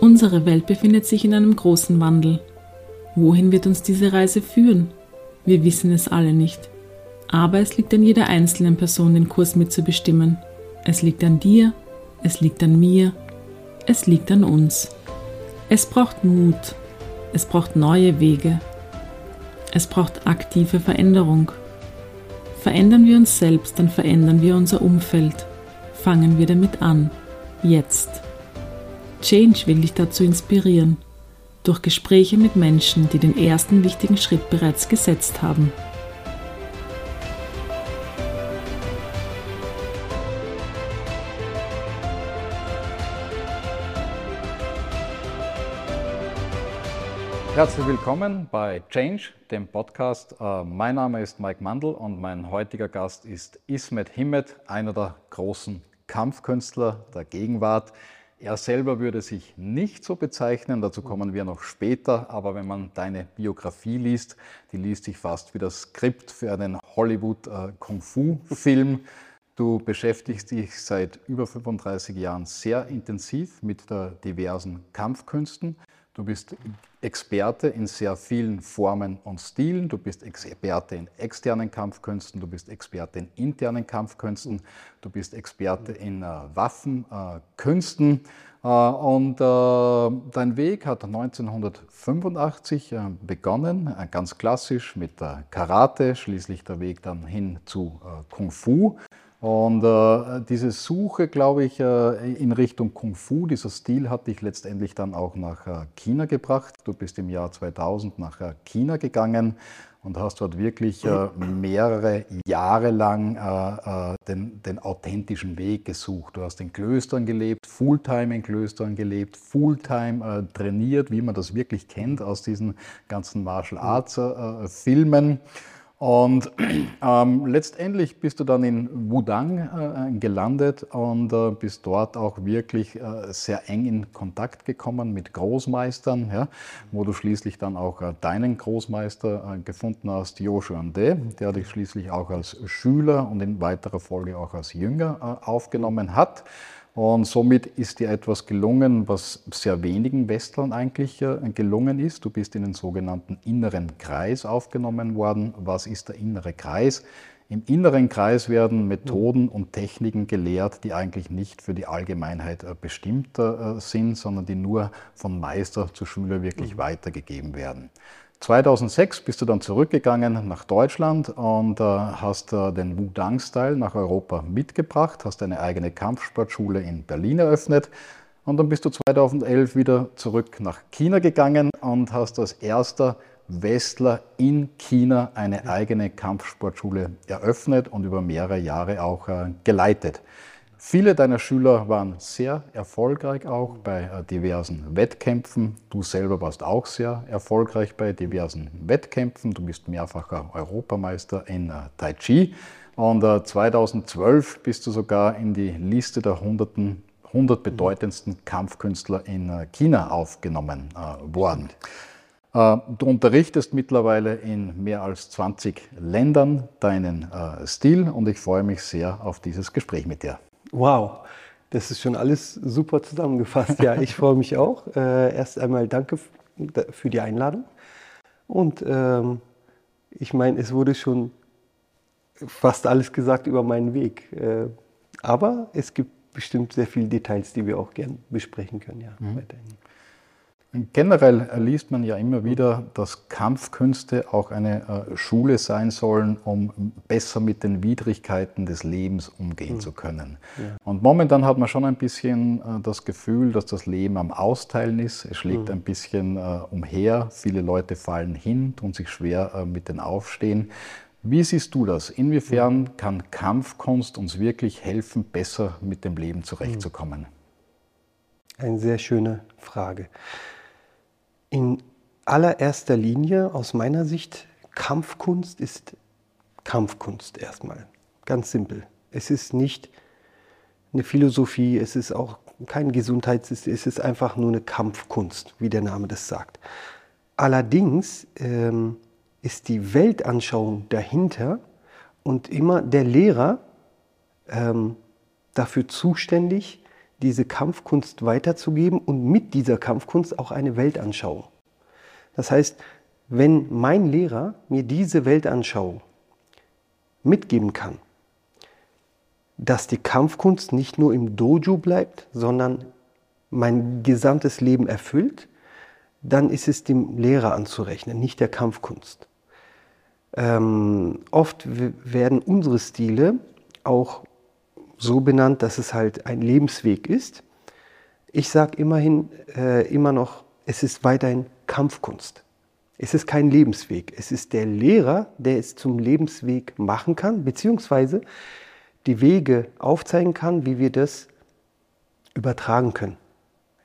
Unsere Welt befindet sich in einem großen Wandel. Wohin wird uns diese Reise führen? Wir wissen es alle nicht. Aber es liegt an jeder einzelnen Person, den Kurs mitzubestimmen. Es liegt an dir, es liegt an mir, es liegt an uns. Es braucht Mut, es braucht neue Wege, es braucht aktive Veränderung. Verändern wir uns selbst, dann verändern wir unser Umfeld. Fangen wir damit an. Jetzt. Change will dich dazu inspirieren. Durch Gespräche mit Menschen, die den ersten wichtigen Schritt bereits gesetzt haben. Herzlich willkommen bei Change, dem Podcast. Äh, mein Name ist Mike Mandl und mein heutiger Gast ist Ismet Himmet, einer der großen Kampfkünstler der Gegenwart. Er selber würde sich nicht so bezeichnen, dazu kommen wir noch später, aber wenn man deine Biografie liest, die liest sich fast wie das Skript für einen Hollywood-Kung-Fu-Film. Äh, du beschäftigst dich seit über 35 Jahren sehr intensiv mit diversen Kampfkünsten. Du bist Experte in sehr vielen Formen und Stilen. Du bist Experte in externen Kampfkünsten, du bist Experte in internen Kampfkünsten, du bist Experte in äh, Waffenkünsten. Äh, und äh, dein Weg hat 1985 äh, begonnen, äh, ganz klassisch mit Karate, schließlich der Weg dann hin zu äh, Kung Fu. Und äh, diese Suche, glaube ich, äh, in Richtung Kung Fu, dieser Stil hat dich letztendlich dann auch nach äh, China gebracht. Du bist im Jahr 2000 nach äh, China gegangen und hast dort wirklich äh, mehrere Jahre lang äh, den, den, authentischen Weg gesucht. Du hast in Klöstern gelebt, Fulltime in Klöstern gelebt, Fulltime trainiert, wie man das wirklich kennt aus diesen ganzen Martial Arts Filmen. Und ähm, letztendlich bist du dann in Wudang äh, gelandet und äh, bist dort auch wirklich äh, sehr eng in Kontakt gekommen mit Großmeistern, ja, wo du schließlich dann auch äh, deinen Großmeister äh, gefunden hast, Joshua De, der dich schließlich auch als Schüler und in weiterer Folge auch als Jünger äh, aufgenommen hat. Und somit ist dir etwas gelungen, was sehr wenigen Westlern eigentlich äh, gelungen ist. Du bist in den sogenannten inneren Kreis aufgenommen worden. Was ist der innere Kreis? Im inneren Kreis werden Methoden und Techniken gelehrt, die eigentlich nicht für die Allgemeinheit äh, bestimmt äh, sind, sondern die nur von Meister zu Schüler wirklich mhm. weitergegeben werden. 2006 bist du dann zurückgegangen nach Deutschland und äh, hast äh, den Wudang-Style nach Europa mitgebracht, hast eine eigene Kampfsportschule in Berlin eröffnet und dann bist du 2011 wieder zurück nach China gegangen und hast als erster Westler in China eine eigene Kampfsportschule eröffnet und über mehrere Jahre auch äh, geleitet. Viele deiner Schüler waren sehr erfolgreich auch bei äh, diversen Wettkämpfen. Du selber warst auch sehr erfolgreich bei diversen Wettkämpfen. Du bist mehrfacher Europameister in äh, Tai Chi. Und 2012 äh, bist du sogar in die Liste der 100, 100 bedeutendsten Kampfkünstler in China aufgenommen worden. Du unterrichtest mittlerweile in mehr als 20 Ländern deinen Stil und ich freue mich sehr auf dieses Gespräch mit dir. Wow, das ist schon alles super zusammengefasst. Ja, ich freue mich auch. Äh, erst einmal danke für die Einladung. Und ähm, ich meine, es wurde schon fast alles gesagt über meinen Weg. Äh, aber es gibt bestimmt sehr viele Details, die wir auch gern besprechen können. Ja, mhm. weiterhin. Generell liest man ja immer wieder, dass Kampfkünste auch eine äh, Schule sein sollen, um besser mit den Widrigkeiten des Lebens umgehen mhm. zu können. Ja. Und momentan hat man schon ein bisschen äh, das Gefühl, dass das Leben am Austeilen ist. Es schlägt mhm. ein bisschen äh, umher. Viele Leute fallen hin, tun sich schwer mit den Aufstehen. Wie siehst du das? Inwiefern mhm. kann Kampfkunst uns wirklich helfen, besser mit dem Leben zurechtzukommen? Eine sehr schöne Frage. In allererster Linie aus meiner Sicht, Kampfkunst ist Kampfkunst erstmal. Ganz simpel. Es ist nicht eine Philosophie, es ist auch kein Gesundheitssystem, es ist einfach nur eine Kampfkunst, wie der Name das sagt. Allerdings ähm, ist die Weltanschauung dahinter und immer der Lehrer ähm, dafür zuständig, diese Kampfkunst weiterzugeben und mit dieser Kampfkunst auch eine Weltanschauung. Das heißt, wenn mein Lehrer mir diese Weltanschauung mitgeben kann, dass die Kampfkunst nicht nur im Dojo bleibt, sondern mein gesamtes Leben erfüllt, dann ist es dem Lehrer anzurechnen, nicht der Kampfkunst. Ähm, oft werden unsere Stile auch so benannt, dass es halt ein Lebensweg ist. Ich sage immerhin äh, immer noch, es ist weiterhin Kampfkunst. Es ist kein Lebensweg. Es ist der Lehrer, der es zum Lebensweg machen kann, beziehungsweise die Wege aufzeigen kann, wie wir das übertragen können.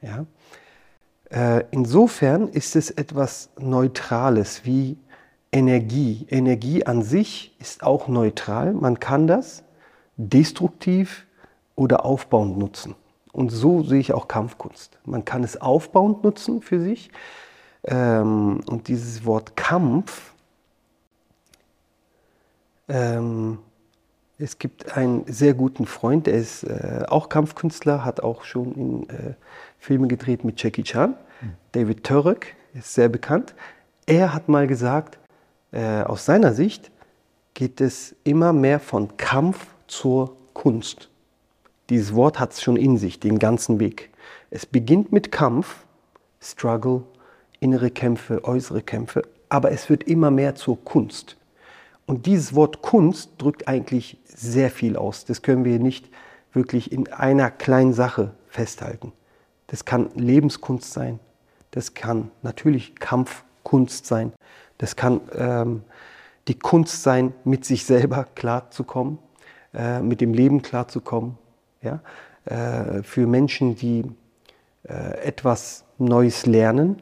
Ja? Äh, insofern ist es etwas Neutrales wie Energie. Energie an sich ist auch neutral. Man kann das destruktiv oder aufbauend nutzen. Und so sehe ich auch Kampfkunst. Man kann es aufbauend nutzen für sich, ähm, und dieses Wort Kampf, ähm, es gibt einen sehr guten Freund, der ist äh, auch Kampfkünstler, hat auch schon in äh, Filme gedreht mit Jackie Chan. Mhm. David Turek ist sehr bekannt. Er hat mal gesagt, äh, aus seiner Sicht geht es immer mehr von Kampf zur Kunst. Dieses Wort hat es schon in sich, den ganzen Weg. Es beginnt mit Kampf, Struggle, innere Kämpfe, äußere Kämpfe, aber es wird immer mehr zur Kunst. Und dieses Wort Kunst drückt eigentlich sehr viel aus. Das können wir nicht wirklich in einer kleinen Sache festhalten. Das kann Lebenskunst sein, das kann natürlich Kampfkunst sein, das kann ähm, die Kunst sein, mit sich selber klarzukommen, äh, mit dem Leben klarzukommen. Ja? Äh, für Menschen, die äh, etwas Neues lernen,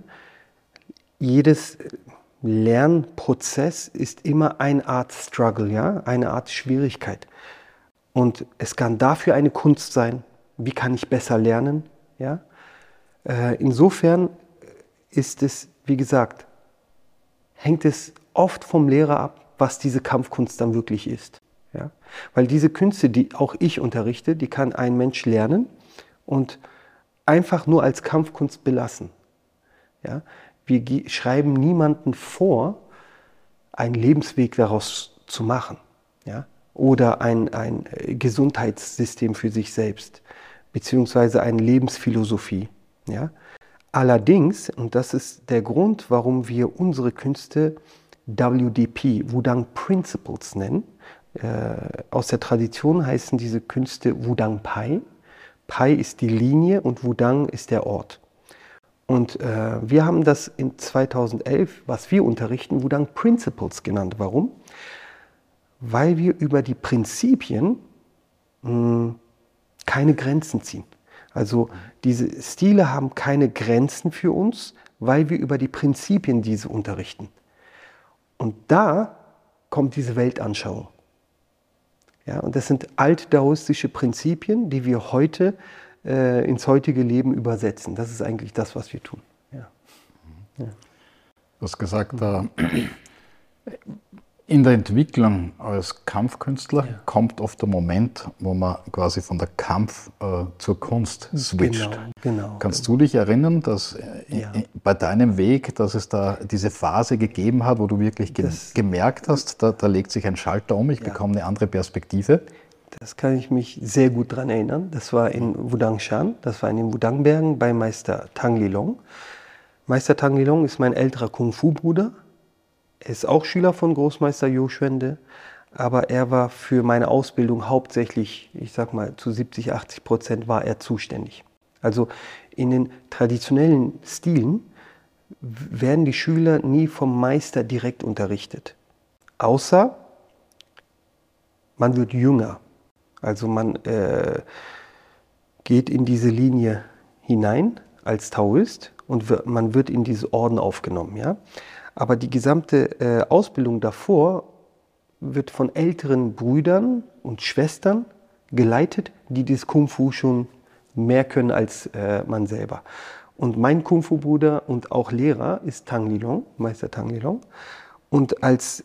jedes Lernprozess ist immer eine Art Struggle, ja, eine Art Schwierigkeit. Und es kann dafür eine Kunst sein, wie kann ich besser lernen, ja. Äh, insofern ist es, wie gesagt, hängt es oft vom Lehrer ab, was diese Kampfkunst dann wirklich ist. Ja? Weil diese Künste, die auch ich unterrichte, die kann ein Mensch lernen und einfach nur als Kampfkunst belassen. Ja? wir schreiben niemanden vor, einen Lebensweg daraus zu machen. Ja? Oder ein, ein äh, Gesundheitssystem für sich selbst, beziehungsweise eine Lebensphilosophie. Ja? Allerdings, und das ist der Grund, warum wir unsere Künste WDP, Wudang Principles nennen, äh, aus der Tradition heißen diese Künste Wudang Pai. Pai ist die Linie und Wudang ist der Ort. Und äh, wir haben das in 2011, was wir unterrichten, Wudang Principles genannt. Warum? Weil wir über die Prinzipien mh, hm, keine Grenzen ziehen. Also diese Stile haben keine Grenzen für uns, weil wir über die Prinzipien diese unterrichten. Und da kommt diese Weltanschauung. Ja, und das sind altdaoistische Prinzipien, die wir heute äh, ins heutige Leben übersetzen. Das ist eigentlich das, was wir tun. Ja. Ja. Du hast gesagt, äh, in der Entwicklung als Kampfkünstler ja. kommt oft der Moment, wo man quasi von der Kampf äh, zur Kunst switcht. Genau, genau, Kannst du dich erinnern, dass äh, ja. bei deinem Weg, dass es da diese Phase gegeben hat, wo du wirklich ge das, gemerkt hast, da, da, legt sich ein Schalter um, ich ja. bekomme eine andere Perspektive? Das kann ich mich sehr gut daran erinnern. Das war in Wudangshan, das war in den Wudangbergen bei Meister Tang Lilong. Meister Tang Lilong ist mein älterer Kung-Fu-Bruder. Er ist auch Schüler von Großmeister Jo Schwende, aber er war für meine Ausbildung hauptsächlich, ich sag mal zu 70, 80 Prozent war er zuständig. Also in den traditionellen Stilen werden die Schüler nie vom Meister direkt unterrichtet. Außer man wird jünger. Also man äh, geht in diese Linie hinein als Taoist und man wird in diese Orden aufgenommen. Ja? Aber die gesamte äh, Ausbildung davor wird von älteren Brüdern und Schwestern geleitet, die das Kung Fu schon mehr können als äh, man selber. Und mein Kung Fu Bruder und auch Lehrer ist Tang Lilong, Meister Tang Lilong. Und als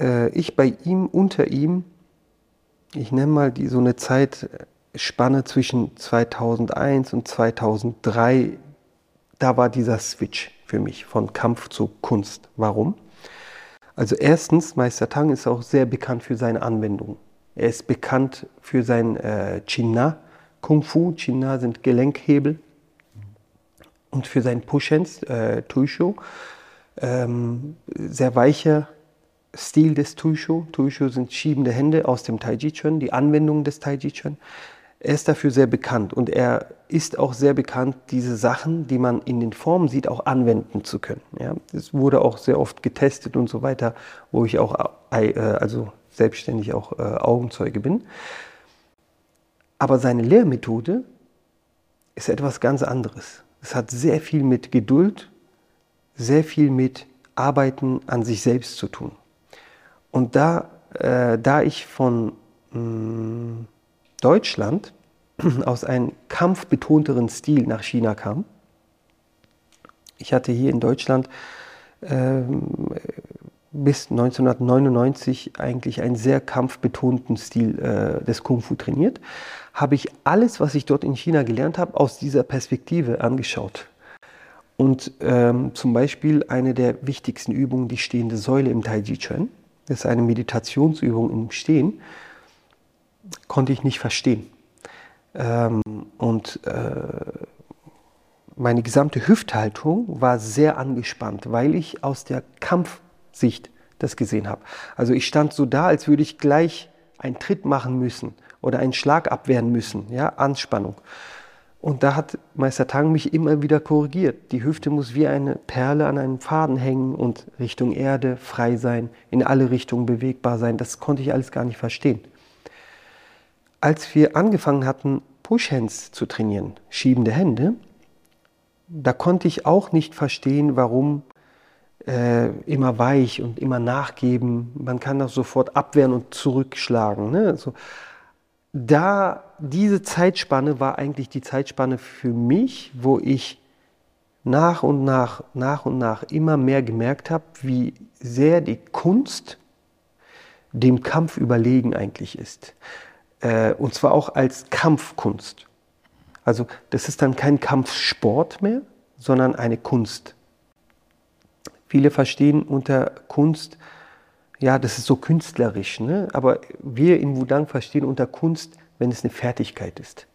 äh, ich bei ihm, unter ihm ich nenne mal die, so eine Zeit Spanne zwischen 2001 und 2003, da war dieser Switch für mich von Kampf zu Kunst. Warum? Also erstens, Meister Tang ist auch sehr bekannt für seine Anwendung. Er ist bekannt für sein äh, Chinna Kung Fu. Chinna sind Gelenkhebel. Und für sein Pushens, äh, Tuisho. Ähm, sehr weicher Stil des Tuisho. Tuisho sind schiebende Hände aus dem Taiji Chuan, die Anwendung des Taiji Chuan. Er ist dafür sehr bekannt und er ist auch sehr bekannt, diese Sachen, die man in den Formen sieht, auch anwenden zu können. Ja, es wurde auch sehr oft getestet und so weiter, wo ich auch äh, also selbstständig auch äh, Augenzeuge bin. Aber seine Lehrmethode ist etwas ganz anderes. Es hat sehr viel mit Geduld, sehr viel mit Arbeiten an sich selbst zu tun. Und da, äh, da ich von mh, mm, Deutschland aus einem kampfbetonteren Stil nach China kam, ich hatte hier in Deutschland ähm, bis 1999 eigentlich einen sehr kampfbetonten Stil äh, des Kung Fu trainiert, habe ich alles, was ich dort in China gelernt habe, aus dieser Perspektive angeschaut. Und ähm, zum Beispiel eine der wichtigsten Übungen, die stehende Säule im Tai Chi Chuan, ist eine Meditationsübung im Stehen, konnte ich nicht verstehen. Ähm, und äh, meine gesamte Hüfthaltung war sehr angespannt, weil ich aus der Kampfsicht das gesehen habe. Also ich stand so da, als würde ich gleich einen Tritt machen müssen oder einen Schlag abwehren müssen, ja, Anspannung. Und da hat Meister Tang mich immer wieder korrigiert. Die Hüfte muss wie eine Perle an einem Faden hängen und Richtung Erde frei sein, in alle Richtungen bewegbar sein. Das konnte ich alles gar nicht verstehen. Als wir angefangen hatten, Push-Hands zu trainieren, schiebende Hände, da konnte ich auch nicht verstehen, warum äh, immer weich und immer nachgeben. Man kann das sofort abwehren und zurückschlagen. Ne? So, da diese Zeitspanne war eigentlich die Zeitspanne für mich, wo ich nach und nach, nach und nach immer mehr gemerkt habe, wie sehr die Kunst dem Kampf überlegen eigentlich ist. Äh, und zwar auch als Kampfkunst. Also das ist dann kein Kampfsport mehr, sondern eine Kunst. Viele verstehen unter Kunst ja, das ist so künstlerisch, ne? aber wir in Wudang verstehen unter Kunst, wenn es eine Fertigkeit ist.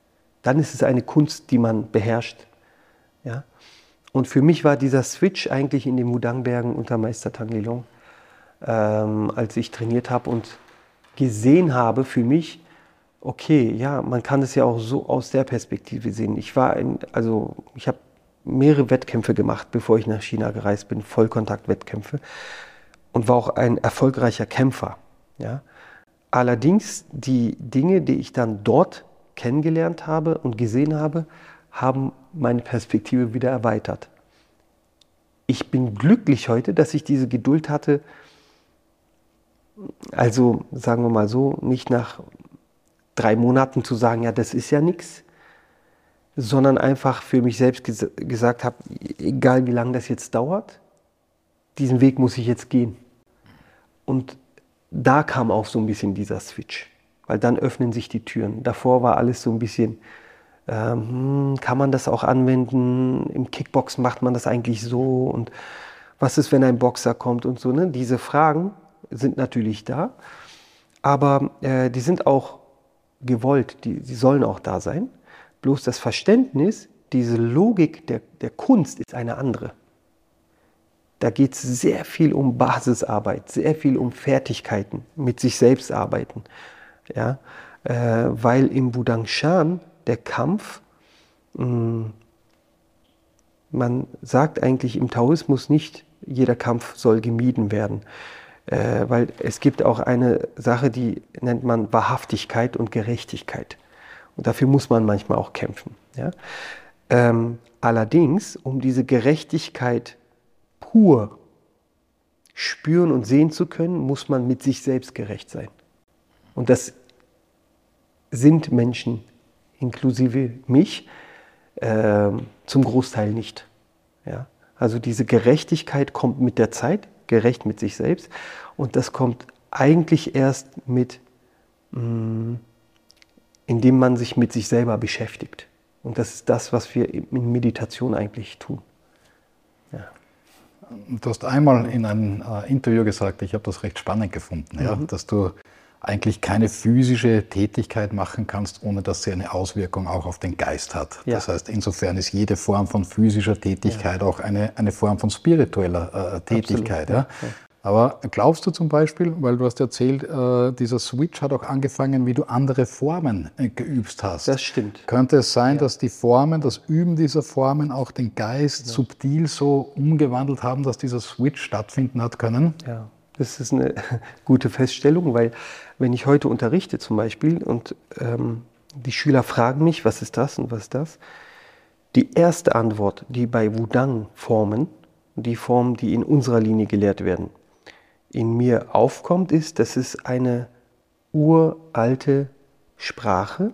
Dann ist es eine Kunst, die man beherrscht. Ja? Und für mich war dieser Switch eigentlich in den Wudang-Bergen unter Meister Tang Lilong, ähm, als ich trainiert habe und gesehen habe für mich, okay, ja, man kann es ja auch so aus der Perspektive sehen. Ich war in, also ich habe mehrere Wettkämpfe gemacht, bevor ich nach China gereist bin, Vollkontakt-Wettkämpfe und war auch ein erfolgreicher Kämpfer. Ja? Allerdings die Dinge, die ich dann dort kennengelernt habe und gesehen habe, haben meine Perspektive wieder erweitert. Ich bin glücklich heute, dass ich diese Geduld hatte, also sagen wir mal so, nicht nach drei Monaten zu sagen, ja, das ist ja nichts, sondern einfach für mich selbst ges gesagt habe, egal wie lange das jetzt dauert, diesen Weg muss ich jetzt gehen. Und da kam auch so ein bisschen dieser Switch, weil dann öffnen sich die Türen. Davor war alles so ein bisschen, ähm, hm, kann man das auch anwenden? Im Kickboxen macht man das eigentlich so? Und was ist, wenn ein Boxer kommt und so? Ne? Diese Fragen sind natürlich da, aber äh, die sind auch gewollt, die, die sollen auch da sein. Bloß das Verständnis, diese Logik der, der Kunst ist eine andere. Da geht es sehr viel um Basisarbeit, sehr viel um Fertigkeiten, mit sich selbst arbeiten. Ja? Äh, weil im Budangshan der Kampf, mh, hm, man sagt eigentlich im Taoismus nicht, jeder Kampf soll gemieden werden. Äh, weil es gibt auch eine Sache, die nennt man Wahrhaftigkeit und Gerechtigkeit. Und dafür muss man manchmal auch kämpfen. Ja? Ähm, allerdings, um diese Gerechtigkeit pur spüren und sehen zu können, muss man mit sich selbst gerecht sein. Und das sind Menschen, inklusive mich, äh, zum Großteil nicht. Ja? Also diese Gerechtigkeit kommt mit der Zeit, gerecht mit sich selbst. Und das kommt eigentlich erst mit mh, mm, indem man sich mit sich selber beschäftigt. Und das ist das, was wir in Meditation eigentlich tun. Ja. Du hast einmal in einem äh, Interview gesagt, ich habe das recht spannend gefunden, mhm. ja, dass du eigentlich keine physische Tätigkeit machen kannst, ohne dass sie eine Auswirkung auch auf den Geist hat. Ja. Das heißt, insofern ist jede Form von physischer Tätigkeit ja. auch eine, eine Form von spiritueller äh, Tätigkeit. Absolut, ja. Aber glaubst du zum Beispiel, weil du hast erzählt, äh, dieser Switch hat auch angefangen, wie du andere Formen äh, geübt hast. Das stimmt. Könnte es sein, dass die Formen, das Üben dieser Formen auch den Geist subtil so umgewandelt haben, dass dieser Switch stattfinden hat können? Ja, das ist eine gute Feststellung, weil wenn ich heute unterrichte zum Beispiel und ähm, die Schüler fragen mich, was ist das und was ist das, die erste Antwort, die bei Wudang-Formen, die Formen, die in unserer Linie gelehrt werden, in mir aufkommt, ist, dass es eine uralte Sprache,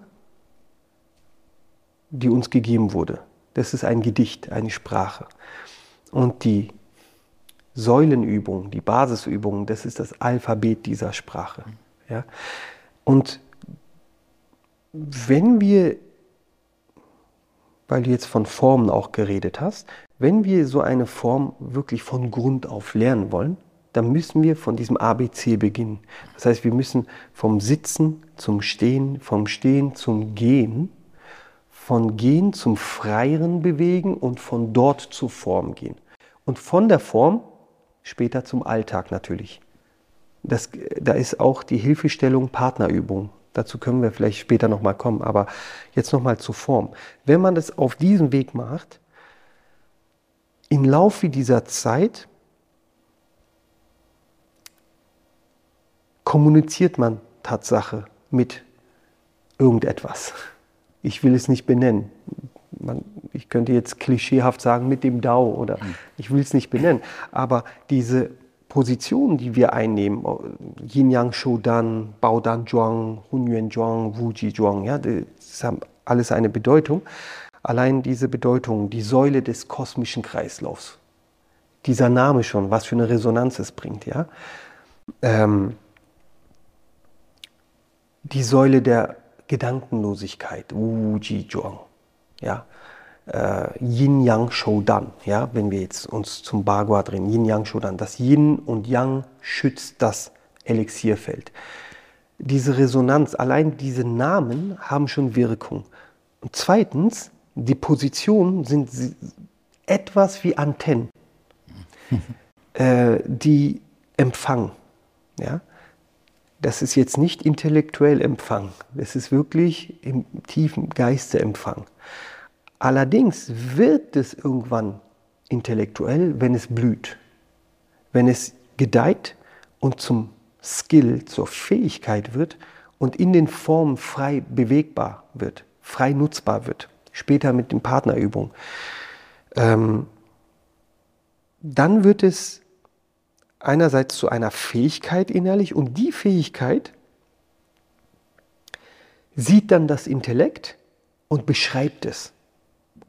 die uns gegeben wurde. Das ist ein Gedicht, eine Sprache. Und die Säulenübung, die Basisübung, das ist das Alphabet dieser Sprache. Ja? Und wenn wir, weil du jetzt von Formen auch geredet hast, wenn wir so eine Form wirklich von Grund auf lernen wollen, dann müssen wir von diesem ABC beginnen. Das heißt, wir müssen vom Sitzen zum Stehen, vom Stehen zum Gehen, von Gehen zum Freieren bewegen und von dort zur Form gehen. Und von der Form später zum Alltag natürlich. Das, da ist auch die Hilfestellung Partnerübung. Dazu können wir vielleicht später nochmal kommen, aber jetzt nochmal zur Form. Wenn man das auf diesem Weg macht, im Laufe dieser Zeit kommuniziert man Tatsache mit irgendetwas. Ich will es nicht benennen. Man, ich könnte jetzt klischeehaft sagen mit dem Dao oder hm. ich will es nicht benennen. Aber diese Positionen, die wir einnehmen, Yin Yang Shodan, Dan Zhuang, Hunyuan Zhuang, Wuji Zhuang, ja, das haben alles eine Bedeutung. Allein diese Bedeutung, die Säule des kosmischen Kreislaufs, dieser Name schon, was für eine Resonanz es bringt, ja. Ähm, die Säule der Gedankenlosigkeit, Wu Ji Zhuang, ja, äh, Yin Yang Shodan, ja, wenn wir jetzt uns zum Bagua drehen, Yin Yang Shodan, das Yin und Yang schützt das Elixierfeld. Diese Resonanz, allein diese Namen haben schon Wirkung. Und zweitens, die Positionen sind etwas wie Antennen, äh, die empfangen. Ja? das ist jetzt nicht intellektuell Empfang, das ist wirklich im tiefen Geiste Empfang. Allerdings wird es irgendwann intellektuell, wenn es blüht, wenn es gedeiht und zum Skill, zur Fähigkeit wird und in den Formen frei bewegbar wird, frei nutzbar wird, später mit den Partnerübungen. Ähm, dann wird es einerseits zu einer Fähigkeit innerlich und die Fähigkeit sieht dann das Intellekt und beschreibt es.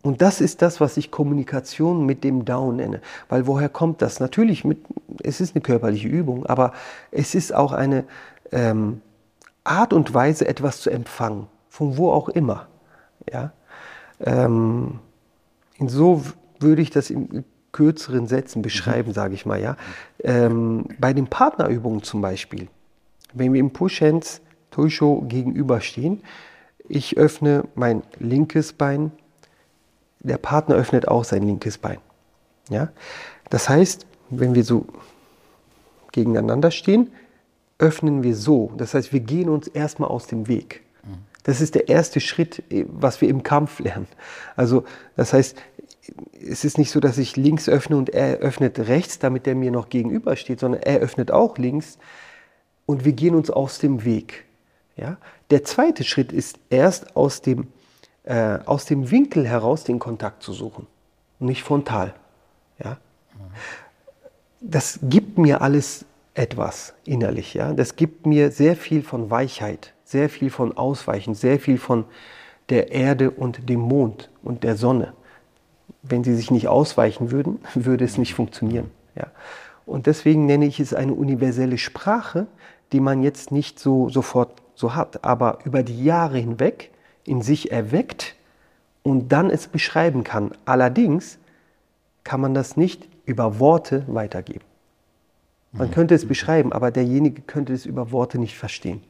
Und das ist das, was ich Kommunikation mit dem Down nenne. Weil woher kommt das? Natürlich, mit, es ist eine körperliche Übung, aber es ist auch eine ähm, Art und Weise, etwas zu empfangen, von wo auch immer. Ja? Ähm, so würde ich das im kürzeren Sätzen beschreiben, mhm. sage ich mal. Ja? Ähm, bei den Partnerübungen zum Beispiel, wenn wir im Push-Hands Tuisho gegenüberstehen, ich öffne mein linkes Bein, der Partner öffnet auch sein linkes Bein. Ja? Das heißt, wenn wir so gegeneinander stehen, öffnen wir so. Das heißt, wir gehen uns erstmal aus dem Weg. Das ist der erste Schritt, was wir im Kampf lernen. Also, das heißt, es ist nicht so, dass ich links öffne und er öffnet rechts, damit er mir noch gegenübersteht, sondern er öffnet auch links und wir gehen uns aus dem Weg. Ja? Der zweite Schritt ist erst aus dem, äh, aus dem Winkel heraus den Kontakt zu suchen nicht frontal. Ja? Das gibt mir alles etwas innerlich. Ja? Das gibt mir sehr viel von Weichheit, sehr viel von Ausweichen, sehr viel von der Erde und dem Mond und der Sonne wenn sie sich nicht ausweichen würden, würde es nicht funktionieren. Ja. Und deswegen nenne ich es eine universelle Sprache, die man jetzt nicht so sofort so hat, aber über die Jahre hinweg in sich erweckt und dann es beschreiben kann. Allerdings kann man das nicht über Worte weitergeben. Man könnte es beschreiben, aber derjenige könnte es über Worte nicht verstehen.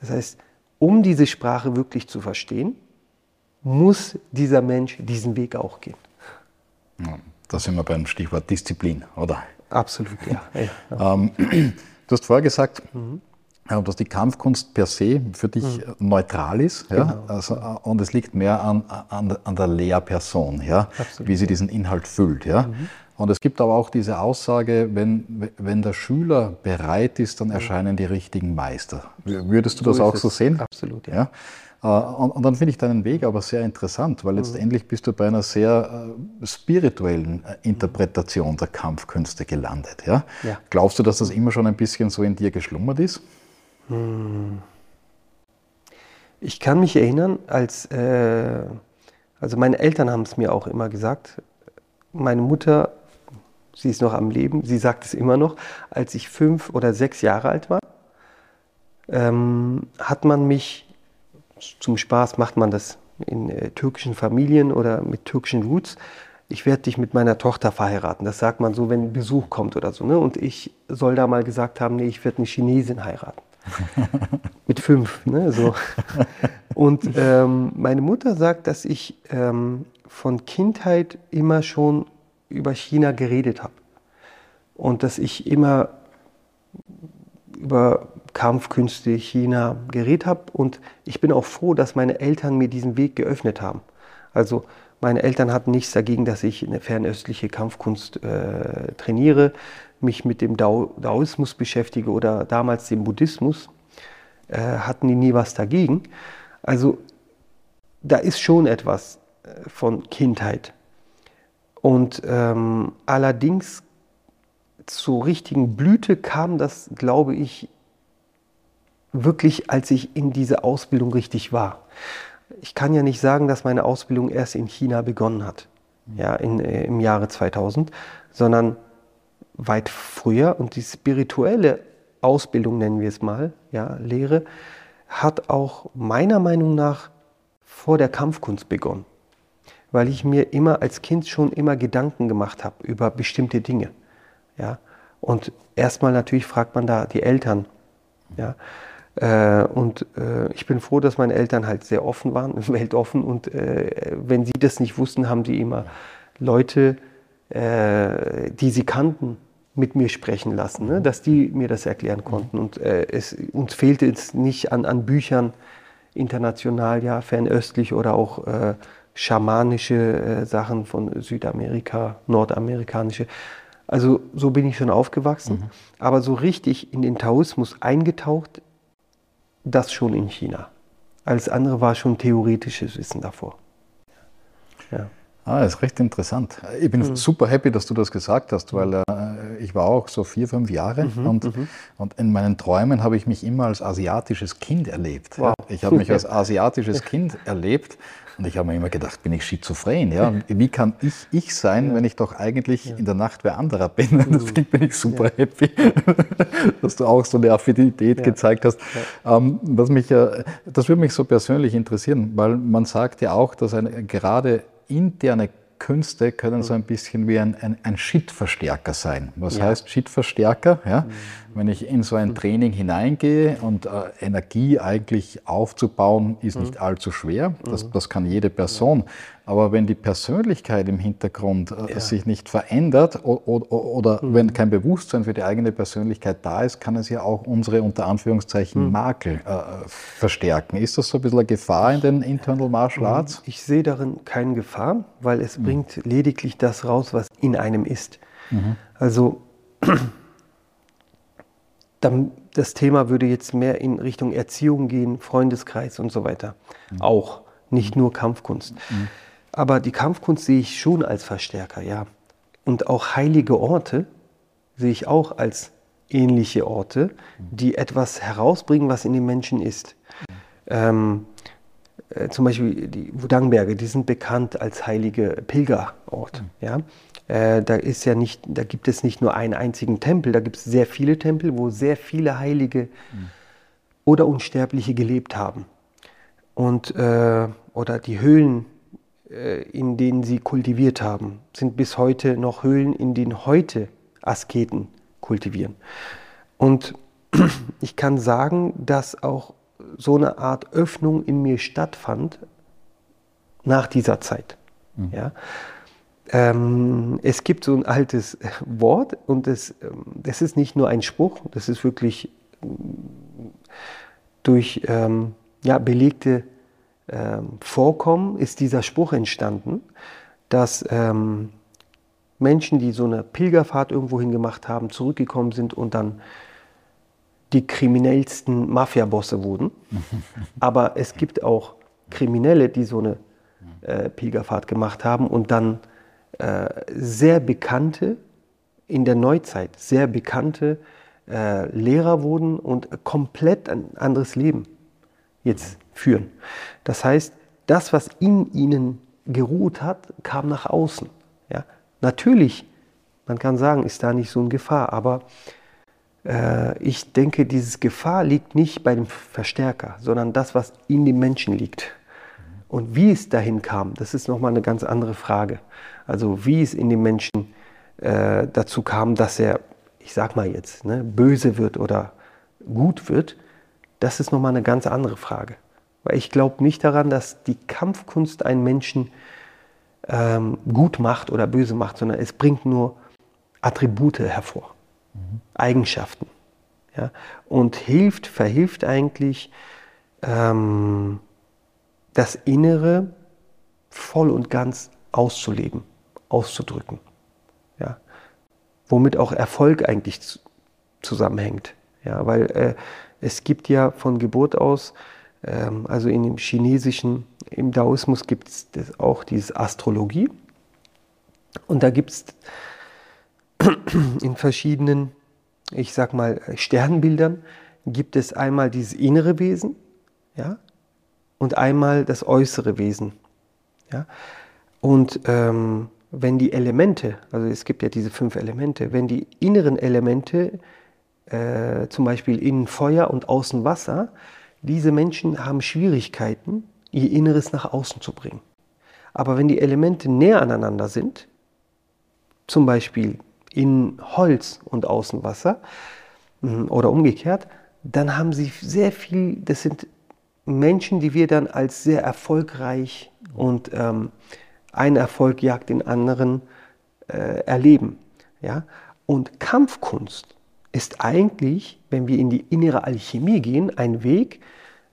Das heißt, um diese Sprache wirklich zu verstehen, muss dieser Mensch diesen Weg auch gehen. Da sind wir beim Stichwort Disziplin, oder? Absolut, ja. ja. Ähm, du hast vorher gesagt, mhm. Dass die Kampfkunst per se für dich mhm. neutral ist. Ja? Genau. Also, äh, und es liegt mehr an, an, an der Lehrperson, ja? wie sie diesen Inhalt füllt. Ja? Mhm. Und es gibt aber auch diese Aussage, wenn, wenn der Schüler bereit ist, dann erscheinen die richtigen Meister. Würdest du so das auch so sehen? Absolut, ja. ja? Äh, und, und, dann finde ich deinen Weg aber sehr interessant, weil mhm. letztendlich bist du bei einer sehr äh, spirituellen Interpretation der Kampfkünste gelandet. Ja? ja? Glaubst du, dass das immer schon ein bisschen so in dir geschlummert ist? Hm. Ich kann mich erinnern, als äh, also meine Eltern haben es mir auch immer gesagt. Meine Mutter, sie ist noch am Leben, sie sagt es immer noch, als ich fünf oder sechs Jahre alt war, ähm, hat man mich zum Spaß macht man das in äh, türkischen Familien oder mit türkischen Roots. Ich werde dich mit meiner Tochter verheiraten. Das sagt man so, wenn Besuch kommt oder so. Ne? Und ich soll da mal gesagt haben, nee, ich werde eine Chinesin heiraten. mit fünf. Ne? So. Und ähm, meine Mutter sagt, dass ich ähm, von Kindheit immer schon über China geredet habe. Und dass ich immer über Kampfkünste China geredet habe. Und ich bin auch froh, dass meine Eltern mir diesen Weg geöffnet haben. Also meine Eltern hatten nichts dagegen, dass ich eine fernöstliche Kampfkunst äh, trainiere, mich mit dem Dao Daoismus beschäftige oder damals dem Buddhismus. Äh, hatten die nie was dagegen. Also da ist schon etwas äh, von Kindheit. Und ähm, allerdings zur richtigen Blüte kam das, glaube ich, wirklich, als ich in diese Ausbildung richtig war. Ich kann ja nicht sagen, dass meine Ausbildung erst in China begonnen hat, ja, in, äh, im Jahre 2000, sondern weit früher. Und die spirituelle Ausbildung, nennen wir es mal, ja, Lehre, hat auch meiner Meinung nach vor der Kampfkunst begonnen. Weil ich mir immer als Kind schon immer Gedanken gemacht habe über bestimmte Dinge. Ja? Und erstmal natürlich fragt man da die Eltern. Ja? Äh, und äh, ich bin froh, dass meine Eltern halt sehr offen waren, weltoffen. Und äh, wenn sie das nicht wussten, haben die immer Leute, die sie kannten, mit mir sprechen lassen, ne? dass die mir das erklären konnten. Und äh, es, uns fehlte es nicht an, an Büchern international, ja, fernöstlich oder auch äh, schamanische Sachen von Südamerika, nordamerikanische. Also so bin ich schon aufgewachsen. Mhm. Aber so richtig in den Taoismus eingetaucht das schon in China. Alles andere war schon theoretisches Wissen davor. Ja. Ah, das ist recht interessant. Ich bin mhm. super happy, dass du das gesagt hast, weil äh, ich war auch so vier, fünf Jahre mhm, und, mhm. und in meinen Träumen habe ich mich immer als asiatisches Kind erlebt. Wow. Ich habe mich als asiatisches Kind erlebt und ich habe mir immer gedacht, bin ich schizophren? Ja? Wie kann ich ich sein, ja. wenn ich doch eigentlich ja. in der Nacht wer anderer bin? Mhm. Deswegen bin ich super ja. happy, dass du auch so eine Affinität gezeigt hast. Ähm, was mich, äh, das würde mich so persönlich interessieren, weil man sagt ja auch, dass eine gerade interne Künste können so ein bisschen wie ein, ein, ein Shit-Verstärker sein. Was ja. heißt Shit-Verstärker? Ja? Mhm. Wenn ich in so ein Training hineingehe und äh, Energie eigentlich aufzubauen, ist mhm. nicht allzu schwer. Das, mhm. das kann jede Person. Aber wenn die Persönlichkeit im Hintergrund äh, ja. sich nicht verändert oder, oder mhm. wenn kein Bewusstsein für die eigene Persönlichkeit da ist, kann es ja auch unsere unter Anführungszeichen mhm. Makel äh, verstärken. Ist das so ein bisschen eine Gefahr in den Internal Martial mhm. Arts? Ich sehe darin keine Gefahr, weil es mhm. bringt lediglich das raus, was in einem ist. Mhm. Also das Thema würde jetzt mehr in Richtung Erziehung gehen, Freundeskreis und so weiter. Mhm. Auch, nicht nur Kampfkunst. Aber die Kampfkunst sehe ich schon als Verstärker, ja. Und auch heilige Orte sehe ich auch als ähnliche Orte, die etwas herausbringen, was in den Menschen ist. Ähm, äh, zum Beispiel die Wudangberge, die sind bekannt als heilige Pilgerort. Mhm. Ja? Äh, da, ist ja nicht, da gibt es nicht nur einen einzigen Tempel, da gibt es sehr viele Tempel, wo sehr viele Heilige mhm. oder Unsterbliche gelebt haben. Und, äh, oder die Höhlen, in denen sie kultiviert haben, sind bis heute noch Höhlen, in denen heute Asketen kultivieren. Und ich kann sagen, dass auch so eine Art Öffnung in mir stattfand nach dieser Zeit. Mhm. Ja? Ähm, es gibt so ein altes Wort und das, ähm, das ist nicht nur ein Spruch, das ist wirklich durch ähm, ja, belegte ähm, Vorkommen ist dieser Spruch entstanden, dass ähm, Menschen, die so eine Pilgerfahrt irgendwohin gemacht haben, zurückgekommen sind und dann die kriminellsten Mafiabosse wurden. Aber es gibt auch Kriminelle, die so eine äh, Pilgerfahrt gemacht haben und dann äh, sehr bekannte, in der Neuzeit sehr bekannte äh, Lehrer wurden und komplett ein anderes Leben jetzt führen. Das heißt, das, was in ihnen geruht hat, kam nach außen. Ja? Natürlich, man kann sagen, ist da nicht so eine Gefahr, aber äh, ich denke, diese Gefahr liegt nicht bei dem Verstärker, sondern das, was in dem Menschen liegt. Und wie es dahin kam, das ist nochmal eine ganz andere Frage. Also wie es in dem Menschen äh, dazu kam, dass er, ich sag mal jetzt, ne, böse wird oder gut wird, das ist nochmal eine ganz andere Frage. Weil ich glaube nicht daran, dass die Kampfkunst einen Menschen ähm, gut macht oder böse macht, sondern es bringt nur Attribute hervor mhm. Eigenschaften. Ja? Und hilft, verhilft eigentlich, ähm, das Innere voll und ganz auszuleben, auszudrücken. Ja? Womit auch Erfolg eigentlich zusammenhängt. Ja? Weil äh, es gibt ja von Geburt aus, ähm, also in dem chinesischen, im Daoismus gibt es auch diese Astrologie. Und da gibt es in verschiedenen, ich sag mal, Sternbildern gibt es einmal dieses innere Wesen, ja, und einmal das äußere Wesen, ja. Und ähm, wenn die Elemente, also es gibt ja diese fünf Elemente, wenn die inneren Elemente, äh, zum Beispiel innen Feuer und außen Wasser, diese Menschen haben Schwierigkeiten, ihr Inneres nach außen zu bringen. Aber wenn die Elemente näher aneinander sind, zum Beispiel in Holz und Außenwasser mm, oder umgekehrt, dann haben sie sehr viel, das sind Menschen, die wir dann als sehr erfolgreich und ähm, ein Erfolg jagt den anderen äh, erleben. Ja? Und Kampfkunst ist eigentlich, wenn wir in die innere Alchemie gehen, ein Weg,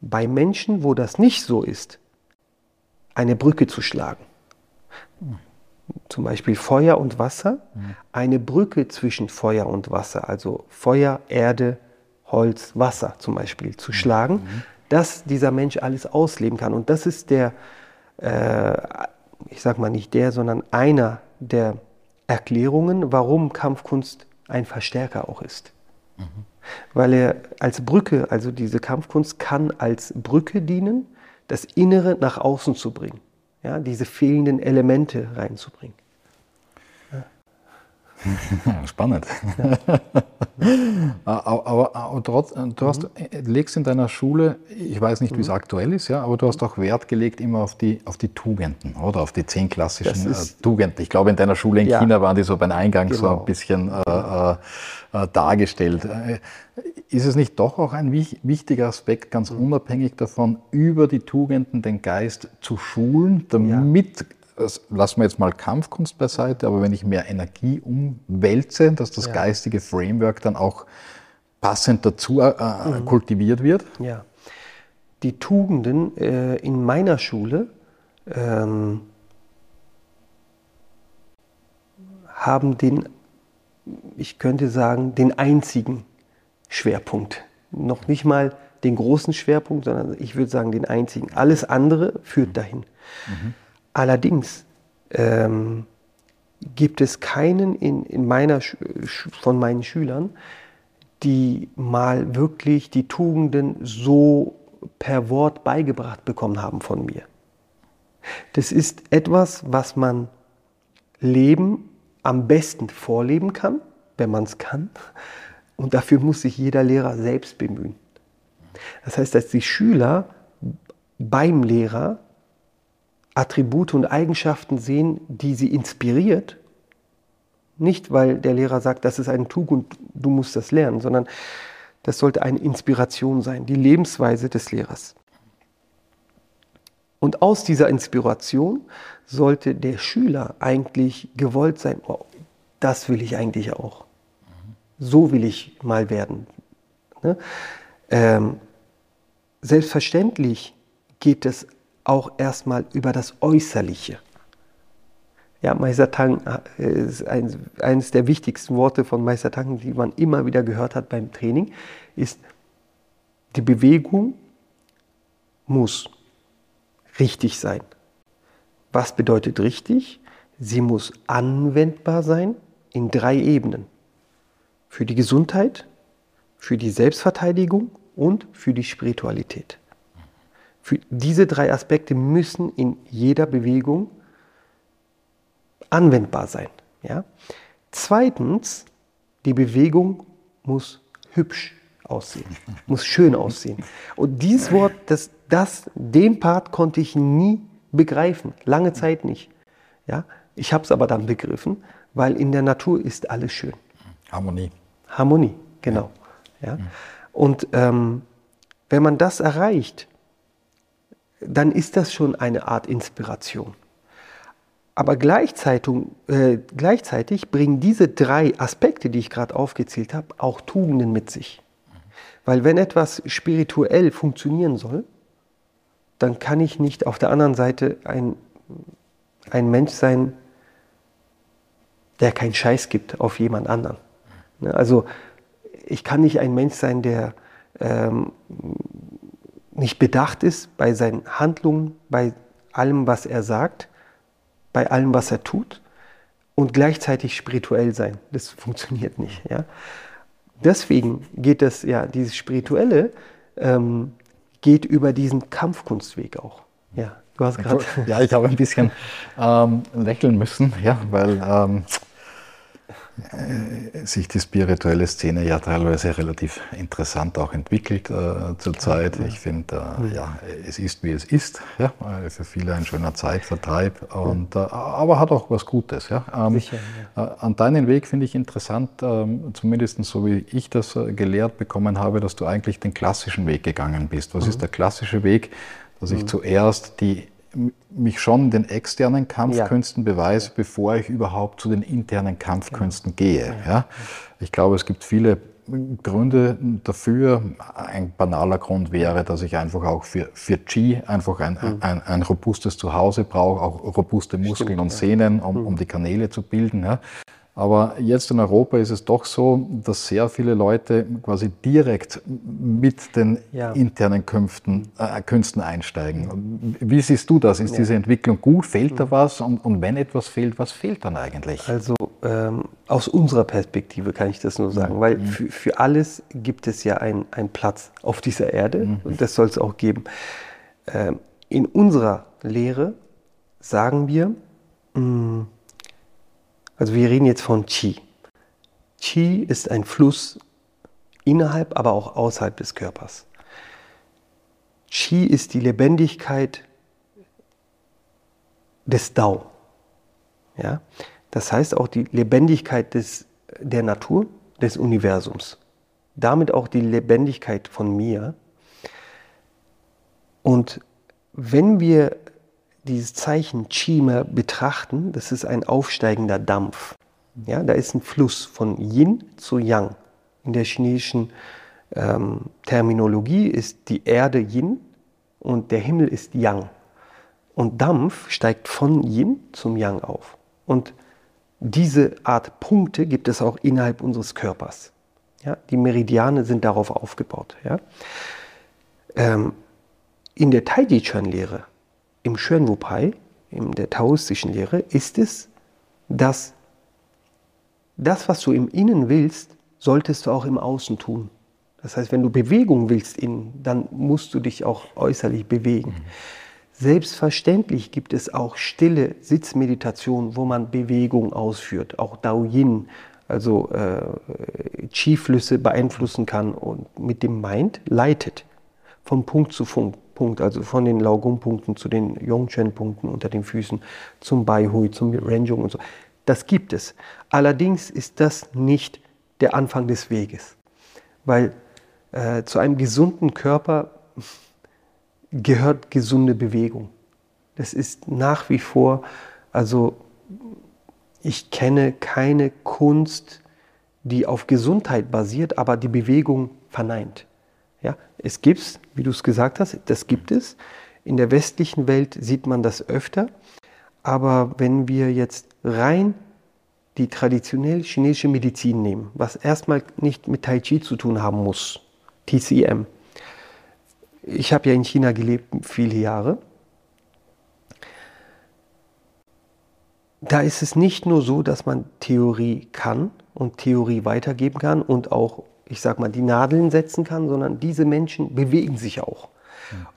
bei Menschen, wo das nicht so ist, eine Brücke zu schlagen. Zum Beispiel Feuer und Wasser, eine Brücke zwischen Feuer und Wasser, also Feuer, Erde, Holz, Wasser zum Beispiel zu schlagen, dass dieser Mensch alles ausleben kann. Und das ist der, äh, ich sag mal nicht der, sondern einer der Erklärungen, warum Kampfkunst ein Verstärker auch ist. Mhm. Weil er als Brücke, also diese Kampfkunst kann als Brücke dienen, das Innere nach außen zu bringen ja, diese fehlenden Elemente reinzubringen. Ja. Spannend. Ja. Aber, aber, aber trotz, du hast, mhm. legst in deiner Schule, ich weiß nicht, wie es mhm. aktuell ist, ja, aber du hast auch Wert gelegt immer auf die, auf die Tugenden, oder? Auf die zehn klassischen äh, Tugenden. Ich glaube, in deiner Schule in ja. China waren die so beim Eingang genau. so ein bisschen äh, äh, äh, dargestellt. Äh, ist es nicht doch auch ein wichtiger Aspekt, ganz mhm. unabhängig davon, über die Tugenden den Geist zu schulen, damit, ja. Lassen wir jetzt mal Kampfkunst beiseite, aber wenn ich mehr Energie umwälze, dass das ja. geistige Framework dann auch passend dazu äh, mhm. kultiviert wird? Ja. Die Tugenden äh, in meiner Schule ähm, haben den ich könnte sagen, den einzigen Schwerpunkt. Noch nicht mal den großen Schwerpunkt, sondern ich würde sagen den einzigen. Alles andere führt mhm. dahin. Mhm. Allerdings ähm, gibt es keinen in, in meiner, von meinen Schülern, die mal wirklich die Tugenden so per Wort beigebracht bekommen haben von mir. Das ist etwas, was man leben am besten vorleben kann, wenn man es kann. Und dafür muss sich jeder Lehrer selbst bemühen. Das heißt, dass die Schüler beim Lehrer Attribute und Eigenschaften sehen, die sie inspiriert. Nicht, weil der Lehrer sagt, das ist ein Tugend, du musst das lernen, sondern das sollte eine Inspiration sein, die Lebensweise des Lehrers. Und aus dieser Inspiration sollte der Schüler eigentlich gewollt sein, oh, das will ich eigentlich auch. So will ich mal werden. Ne? Ähm, selbstverständlich geht es auch erstmal über das Äußerliche. Ja, Meister Tang äh, ist ein, eines der wichtigsten Worte von Meister Tang, die man immer wieder gehört hat beim Training, ist, die Bewegung muss richtig sein. Was bedeutet richtig? Sie muss anwendbar sein in drei Ebenen. Für die Gesundheit, für die Selbstverteidigung und für die Spiritualität. Für diese drei Aspekte müssen in jeder Bewegung anwendbar sein. Ja? Zweitens, die Bewegung muss hübsch aussehen, muss schön aussehen. Und dieses Wort, das, das, den Part konnte ich nie begreifen, lange Zeit nicht. Ja? Ich habe es aber dann begriffen, weil in der Natur ist alles schön. Harmonie. Harmonie, genau. Ja? Und ähm, wenn man das erreicht, dann ist das schon eine Art Inspiration. Aber gleichzeitig, äh, gleichzeitig bringen diese drei Aspekte, die ich gerade aufgezählt habe, auch Tugenden mit sich. Weil wenn etwas spirituell funktionieren soll, dann kann ich nicht auf der anderen Seite ein, ein Mensch sein, der keinen Scheiß gibt auf jemand anderen. Ne, also ich kann nicht ein Mensch sein, der ähm, nicht bedacht ist bei seinen Handlungen, bei allem, was er sagt, bei allem, was er tut und gleichzeitig spirituell sein. Das funktioniert nicht. Ja? Deswegen geht das, ja, dieses Spirituelle ähm, geht über diesen Kampfkunstweg auch. Ja, du hast gerade. Ja, ich habe ein bisschen ähm, lächeln müssen, ja, weil ähm, äh, sich die spirituelle Szene ja teilweise relativ interessant auch entwickelt äh, zurzeit. Ich finde, äh, ja, es ist wie es ist. Ja, für viele ein schöner Zeitvertreib, und, äh, aber hat auch was Gutes. Ja. Ähm, Sicher, ja. Äh, an deinen Weg finde ich interessant, ähm, zumindest so wie ich das äh, gelehrt bekommen habe, dass du eigentlich den klassischen Weg gegangen bist. Was mhm. ist der klassische Weg? Dass ich mhm. zuerst die mich schon den externen Kampfkünsten ja. beweise, bevor ich überhaupt zu den internen Kampfkünsten gehe. Ja? Ich glaube, es gibt viele Gründe dafür. Ein banaler Grund wäre, dass ich einfach auch für, für Qi einfach ein, mhm. ein, ein robustes Zuhause brauche, auch robuste Muskeln Stimmt, und Sehnen, um, mhm. um die Kanäle zu bilden. Ja? Aber jetzt in Europa ist es doch so, dass sehr viele Leute quasi direkt mit den ja. internen Künften, äh, Künsten einsteigen. Wie siehst du das? Ist ja. diese Entwicklung gut? Fehlt da was? Und, und, wenn etwas fehlt, was fehlt dann eigentlich? Also ähm, aus unserer Perspektive kann ich das nur sagen, mhm. weil mhm. für, für, alles gibt es ja einen Platz auf dieser Erde mhm. und das soll es auch geben. Ähm, in unserer Lehre sagen wir, mh, mm, also wir reden jetzt von Qi. Qi ist ein Fluss innerhalb, aber auch außerhalb des Körpers. Qi ist die Lebendigkeit des Dao. Ja? Das heißt auch die Lebendigkeit des, der Natur, des Universums. Damit auch die Lebendigkeit von mir. Und wenn wir dieses Zeichen Chima betrachten, das ist ein aufsteigender Dampf. Ja, da ist ein Fluss von Yin zu Yang. In der chinesischen ähm, Terminologie ist die Erde Yin und der Himmel ist Yang. Und Dampf steigt von Yin zum Yang auf. Und diese Art Punkte gibt es auch innerhalb unseres Körpers. Ja, die Meridiane sind darauf aufgebaut. Ja. Ähm, in der Taiji-Chuan-Lehre im Xuanwu-Pai, in der taoistischen Lehre, ist es, dass das, was du im Innen willst, solltest du auch im Außen tun. Das heißt, wenn du Bewegung willst innen, dann musst du dich auch äußerlich bewegen. Mhm. Selbstverständlich gibt es auch stille Sitzmeditation, wo man Bewegung ausführt, auch Dao Yin, also äh, Qi-Flüsse beeinflussen kann und mit dem Mind leitet. Vom Punkt zu Punkt, also von den Laogong-Punkten zu den Yongchen-Punkten unter den Füßen, zum Baihui, zum Renjung und so. Das gibt es. Allerdings ist das nicht der Anfang des Weges, weil äh, zu einem gesunden Körper gehört gesunde Bewegung. Das ist nach wie vor, also ich kenne keine Kunst, die auf Gesundheit basiert, aber die Bewegung verneint. Ja, es gibt es, wie du es gesagt hast, das gibt es. In der westlichen Welt sieht man das öfter. Aber wenn wir jetzt rein die traditionell chinesische Medizin nehmen, was erstmal nicht mit Tai Chi zu tun haben muss, TCM. Ich habe ja in China gelebt viele Jahre. Da ist es nicht nur so, dass man Theorie kann und Theorie weitergeben kann und auch, ich sag mal, die Nadeln setzen kann, sondern diese Menschen bewegen sich auch.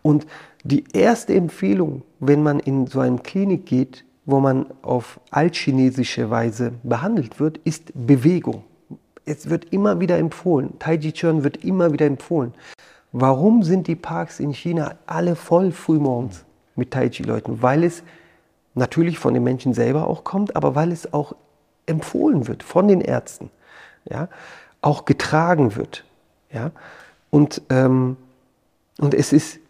Und die erste Empfehlung, wenn man in so eine Klinik geht, wo man auf altchinesische Weise behandelt wird, ist Bewegung. Es wird immer wieder empfohlen. Tai Chi Chuan wird immer wieder empfohlen. Warum sind die Parks in China alle voll frühmorgens mit Tai Chi-Leuten? Weil es natürlich von den Menschen selber auch kommt, aber weil es auch empfohlen wird von den Ärzten, ja, auch getragen wird, ja, und, ähm, und es ist,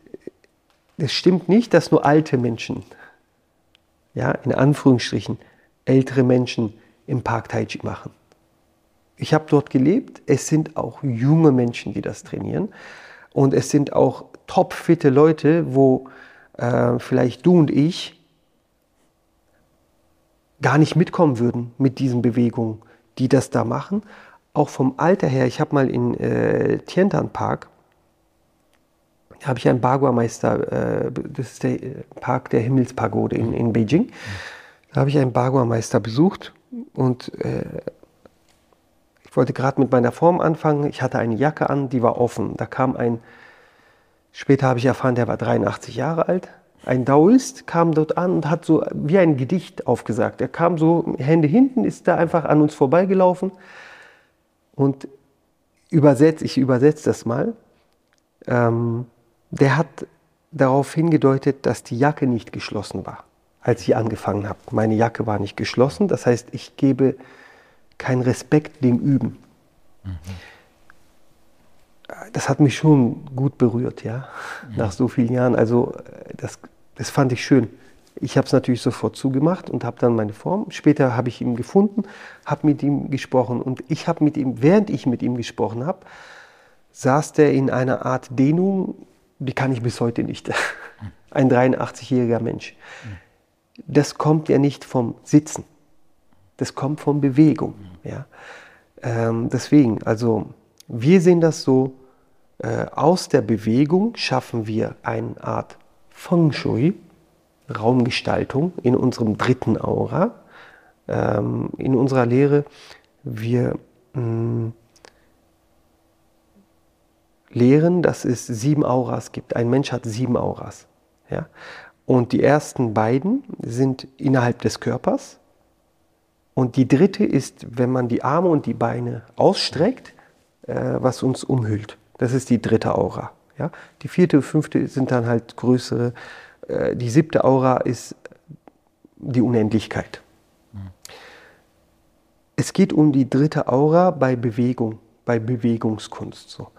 es stimmt nicht, dass nur alte Menschen, ja, in Anführungsstrichen, ältere Menschen im Park Tai Chi machen. Ich habe dort gelebt, es sind auch junge Menschen, die das trainieren und es sind auch topfitte Leute, wo äh, vielleicht du und ich gar nicht mitkommen würden mit diesen Bewegungen, die das da machen. Auch vom Alter her, ich habe mal in äh, Tientan Park, habe ich einen Bagua-Meister, äh, das ist der äh, Park der Himmelspagode in, in Beijing, da habe ich einen Bagua-Meister besucht und äh, ich wollte gerade mit meiner Form anfangen. Ich hatte eine Jacke an, die war offen. Da kam ein, später habe ich erfahren, der war 83 Jahre alt, ein Daoist kam dort an und hat so wie ein Gedicht aufgesagt. Er kam so, Hände hinten, ist da einfach an uns vorbeigelaufen und übersetzt, ich übersetze das mal. Ähm, der hat darauf hingedeutet, dass die Jacke nicht geschlossen war, als ich angefangen habe. Meine Jacke war nicht geschlossen, das heißt, ich gebe keinen Respekt dem Üben. Mhm. Das hat mich schon gut berührt, ja, mhm. nach so vielen Jahren. Also das, das fand ich schön. Ich habe es natürlich sofort zugemacht und habe dann meine Form. Später habe ich ihn gefunden, habe mit ihm gesprochen und ich habe mit ihm, während ich mit ihm gesprochen habe, saß der in einer Art Dehnung, die kann ich bis heute nicht. Ein 83-jähriger Mensch. Das kommt ja nicht vom Sitzen, das kommt von Bewegung. Ja? Ähm, deswegen, also wir sehen das so, äh, aus der Bewegung schaffen wir eine Art Feng Shui, Raumgestaltung in unserem dritten Aura. Ähm, in unserer Lehre, wir mh, mm, lehren, dass es sieben Auras gibt. Ein Mensch hat sieben Auras. Ja? Und die ersten beiden sind innerhalb des Körpers. Und die dritte ist, wenn man die Arme und die Beine ausstreckt, äh, was uns umhüllt. Das ist die dritte Aura. Ja? Die vierte und fünfte sind dann halt größere. Äh, die siebte Aura ist die Unendlichkeit. Mhm. Es geht um die dritte Aura bei Bewegung, bei Bewegungskunst. So.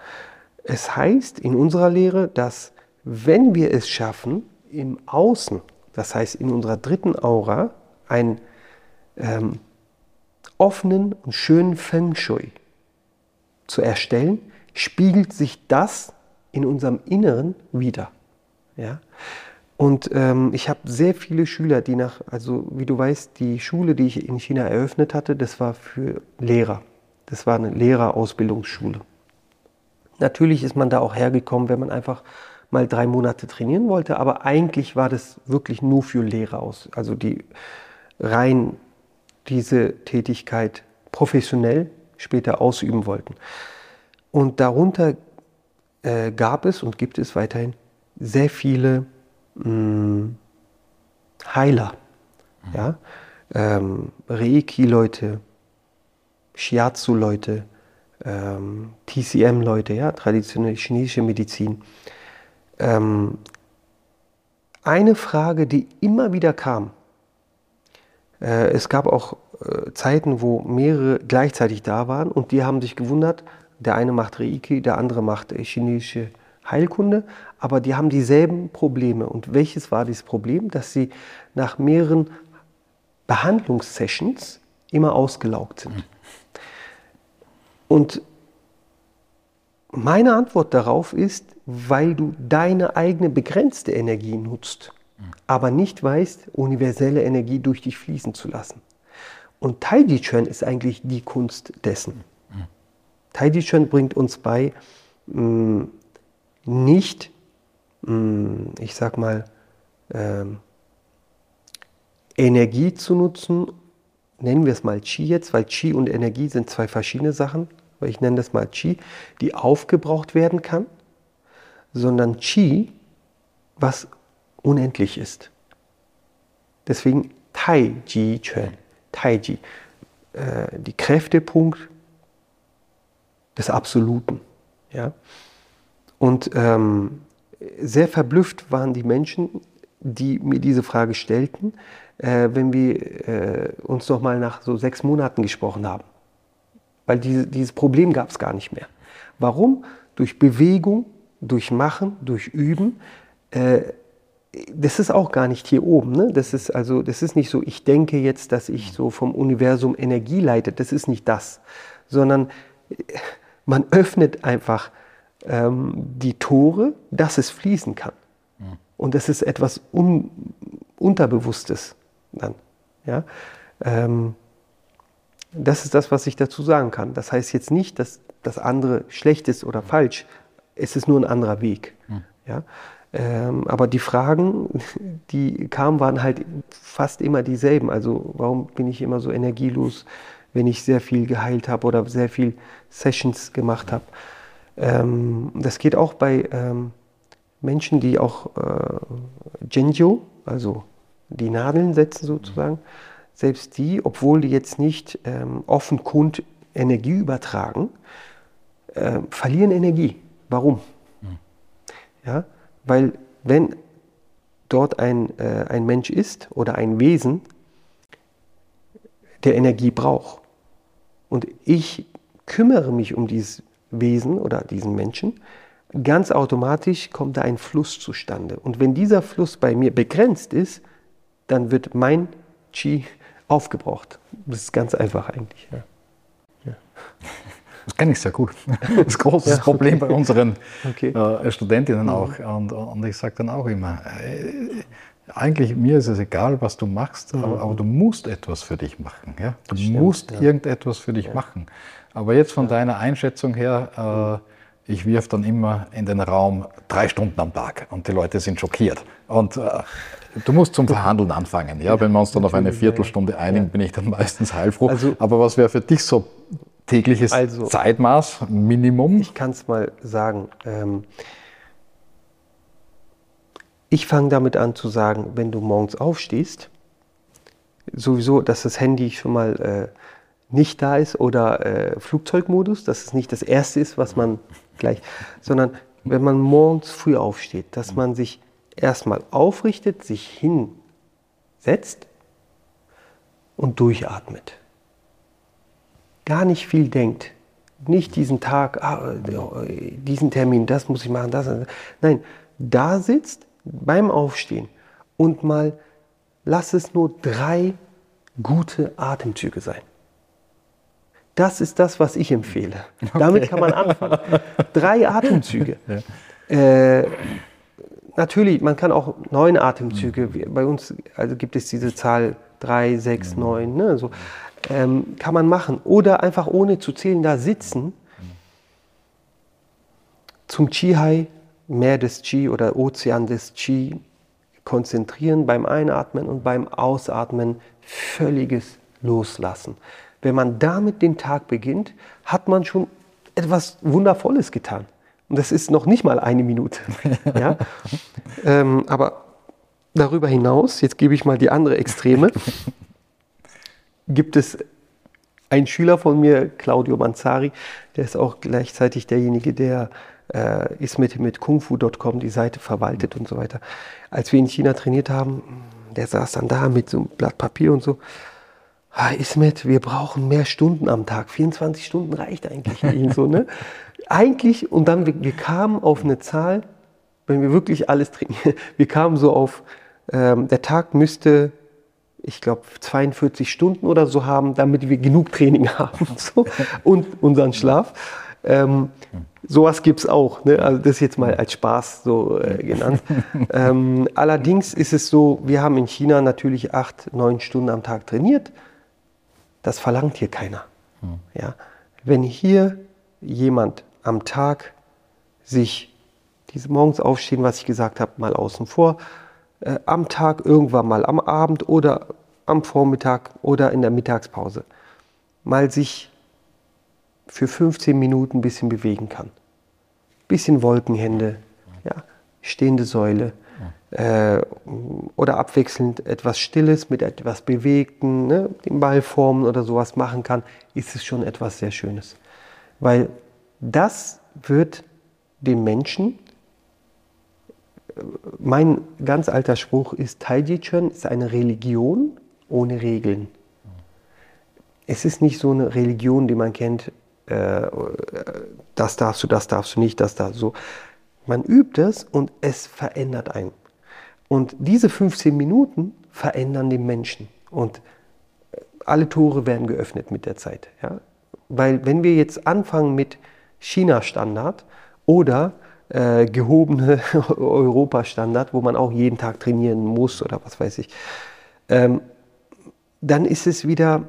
Es heißt in unserer Lehre, dass wenn wir es schaffen, im Außen, das heißt in unserer dritten Aura, einen ähm, offenen und schönen Feng Shui zu erstellen, spiegelt sich das in unserem Inneren wieder. Ja? Und ähm, ich habe sehr viele Schüler, die nach, also wie du weißt, die Schule, die ich in China eröffnet hatte, das war für Lehrer. Das war eine Lehrerausbildungsschule. Natürlich ist man da auch hergekommen, wenn man einfach mal drei Monate trainieren wollte, aber eigentlich war das wirklich nur für Lehrer aus, also die rein diese Tätigkeit professionell später ausüben wollten. Und darunter äh, gab es und gibt es weiterhin sehr viele mh, mm, Heiler, mhm. ja? Ähm, Reiki-Leute, Shiatsu-Leute, ähm, TCM-Leute, ja, traditionelle chinesische Medizin. ähm, eine Frage, die immer wieder kam. Äh, es gab auch äh, Zeiten, wo mehrere gleichzeitig da waren und die haben sich gewundert, der eine macht Reiki, der andere macht chinesische Heilkunde, aber die haben dieselben Probleme. Und welches war dieses Problem? Dass sie nach mehreren Behandlungssessions immer ausgelaugt sind. Und meine Antwort darauf ist, weil du deine eigene begrenzte Energie nutzt, aber nicht weißt, universelle Energie durch dich fließen zu lassen. Und Taiji Chuan ist eigentlich die Kunst dessen. Taiji Chuan bringt uns bei, mh, nicht, mh, ich sag mal, ähm, Energie zu nutzen, nennen wir es mal Qi jetzt, weil Qi und Energie sind zwei verschiedene Sachen, weil ich nenne das mal Qi, die aufgebraucht werden kann, sondern Qi, was unendlich ist. Deswegen Tai Ji Quan, Tai Ji, äh, die Kräftepunkt des Absoluten. Ja? Und ähm, sehr verblüfft waren die Menschen, die mir diese Frage stellten, äh, wenn wir äh, uns noch mal nach so sechs Monaten gesprochen haben. Weil diese, dieses Problem gab es gar nicht mehr. Warum? Durch Bewegung, durch Machen, durch Üben. Äh, das ist auch gar nicht hier oben. Ne? Das, ist also, das ist nicht so, ich denke jetzt, dass ich so vom Universum Energie leite. Das ist nicht das. Sondern äh, man öffnet einfach ähm, die Tore, dass es fließen kann. Und das ist etwas Un Unterbewusstes dann. Ja? Ähm, das ist das, was ich dazu sagen kann. Das heißt jetzt nicht, dass das andere schlecht ist oder falsch. Es ist nur ein anderer Weg. Mhm. Ja? Ähm, aber die Fragen, die kamen, waren halt fast immer dieselben. Also warum bin ich immer so energielos, wenn ich sehr viel geheilt habe oder sehr viel Sessions gemacht habe? Ähm, das geht auch bei ähm, Menschen, die auch äh, Genjo, also die Nadeln setzen sozusagen, selbst die, obwohl die jetzt nicht ähm, offenkund Energie übertragen, äh, verlieren Energie. Warum? Mhm. Ja, weil wenn dort ein, äh, ein Mensch ist oder ein Wesen, der Energie braucht und ich kümmere mich um dieses Wesen oder diesen Menschen, ganz automatisch kommt da ein Fluss zustande. Und wenn dieser Fluss bei mir begrenzt ist, dann wird mein Qi aufgebraucht. Das ist ganz einfach eigentlich. Ja. Ja. Das kenne ich sehr gut. Das ist ein großes ja, Problem bei unseren okay. äh, Studentinnen mhm. auch. Und, und ich sage dann auch immer, äh, eigentlich mir ist es egal, was du machst, mhm. aber, aber, du musst etwas für dich machen. Ja? Du musst irgendetwas für dich machen. Aber jetzt von deiner Einschätzung her, äh, ich wirf dann immer in den Raum drei Stunden am Tag und die Leute sind schockiert. Und äh, du musst zum Verhandeln anfangen. Ja, wenn wir uns dann auf eine Viertelstunde einigen, bin ich dann meistens heilfroh. Also, Aber was wäre für dich so tägliches also, Zeitmaß, Minimum? Ich kann es mal sagen. Ähm, ich fange damit an zu sagen, wenn du morgens aufstehst, sowieso, dass das Handy schon mal äh, nicht da ist oder äh, Flugzeugmodus, dass es nicht das Erste ist, was man gleich, sondern wenn man morgens früh aufsteht, dass man sich erstmal aufrichtet, sich hinsetzt und durchatmet. Gar nicht viel denkt. Nicht diesen Tag, ah, diesen Termin, das muss ich machen, das. Nein, da sitzt beim Aufstehen und mal lass es nur drei gute Atemzüge sein. Das ist das, was ich empfehle. Okay. Damit kann man anfangen. Drei Atemzüge. Ja. Äh, natürlich, man kann auch neun Atemzüge. Bei uns also gibt es diese Zahl drei, sechs, mhm. neun. Ne, so. Ähm, kann man machen. Oder einfach ohne zu zählen da sitzen. Zum Chi-Hai, Meer des Chi oder Ozean des Chi konzentrieren beim Einatmen und beim Ausatmen völliges Loslassen. Wenn man damit den Tag beginnt, hat man schon etwas Wundervolles getan. Und das ist noch nicht mal eine Minute. ja? ähm, aber darüber hinaus, jetzt gebe ich mal die andere Extreme, gibt es einen Schüler von mir, Claudio Manzari, der ist auch gleichzeitig derjenige, der äh, ist mit, mit kungfu.com die Seite verwaltet und so weiter. Als wir in China trainiert haben, der saß dann da mit so einem Blatt Papier und so. Ah, Ismet, wir brauchen mehr Stunden am Tag. 24 Stunden reicht eigentlich nicht. so, ne? Eigentlich, und dann, wir, wir kamen auf eine Zahl, wenn wir wirklich alles trainieren, wir kamen so auf, ähm, der Tag müsste, ich glaube, 42 Stunden oder so haben, damit wir genug Training haben so, und unseren Schlaf. Ähm, sowas gibt es auch. Ne? Also das jetzt mal als Spaß so äh, genannt. ähm, allerdings ist es so, wir haben in China natürlich acht, neun Stunden am Tag trainiert. Das verlangt hier keiner. Ja? Wenn hier jemand am Tag sich diese morgens aufstehen, was ich gesagt habe, mal außen vor, äh, am Tag irgendwann mal am Abend oder am Vormittag oder in der Mittagspause mal sich für 15 Minuten ein bisschen bewegen kann. Bisschen Wolkenhände, ja, stehende Säule äh, oder abwechselnd etwas Stilles mit etwas Bewegten, ne, den Ball formen oder sowas machen kann, ist es schon etwas sehr Schönes. Weil das wird den Menschen, mein ganz alter Spruch ist, Taiji Chuan ist eine Religion ohne Regeln. Es ist nicht so eine Religion, die man kennt, äh, das darfst du, das darfst du nicht, das darfst du. Man übt es und es verändert einen. Und diese 15 Minuten verändern den Menschen. Und alle Tore werden geöffnet mit der Zeit. Ja? Weil wenn wir jetzt anfangen mit China-Standard oder äh, gehobene Europa-Standard, wo man auch jeden Tag trainieren muss oder was weiß ich, ähm, dann ist es wieder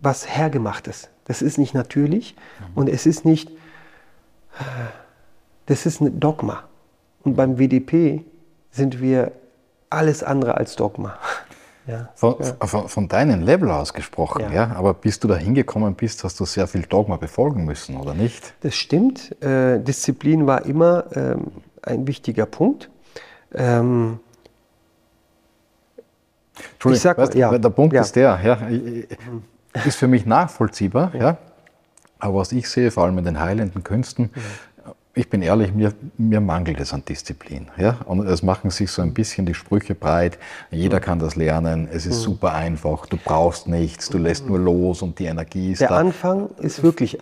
was Hergemachtes. Das ist nicht natürlich mhm. und es ist nicht, das ist ein Dogma. Und beim WDP sind wir alles andere als Dogma. Ja, von, ja. Von, deinem Level aus gesprochen, ja. ja. Aber bis du da hingekommen bist, hast du sehr viel Dogma befolgen müssen, oder nicht? Das stimmt. Äh, Disziplin war immer ähm, ein wichtiger Punkt. Ähm, Entschuldigung, sag, weißt, ja, der Punkt ist der, ja, ist für mich nachvollziehbar, ja. Aber was ich sehe, vor allem in den heilenden Künsten, ich bin ehrlich, mir, mir mangelt es an Disziplin. Ja? Und es machen sich so ein bisschen die Sprüche breit, jeder kann das lernen, es ist mhm. super einfach, du brauchst nichts, du lässt nur los und die Energie ist der da. Der Anfang ist wirklich,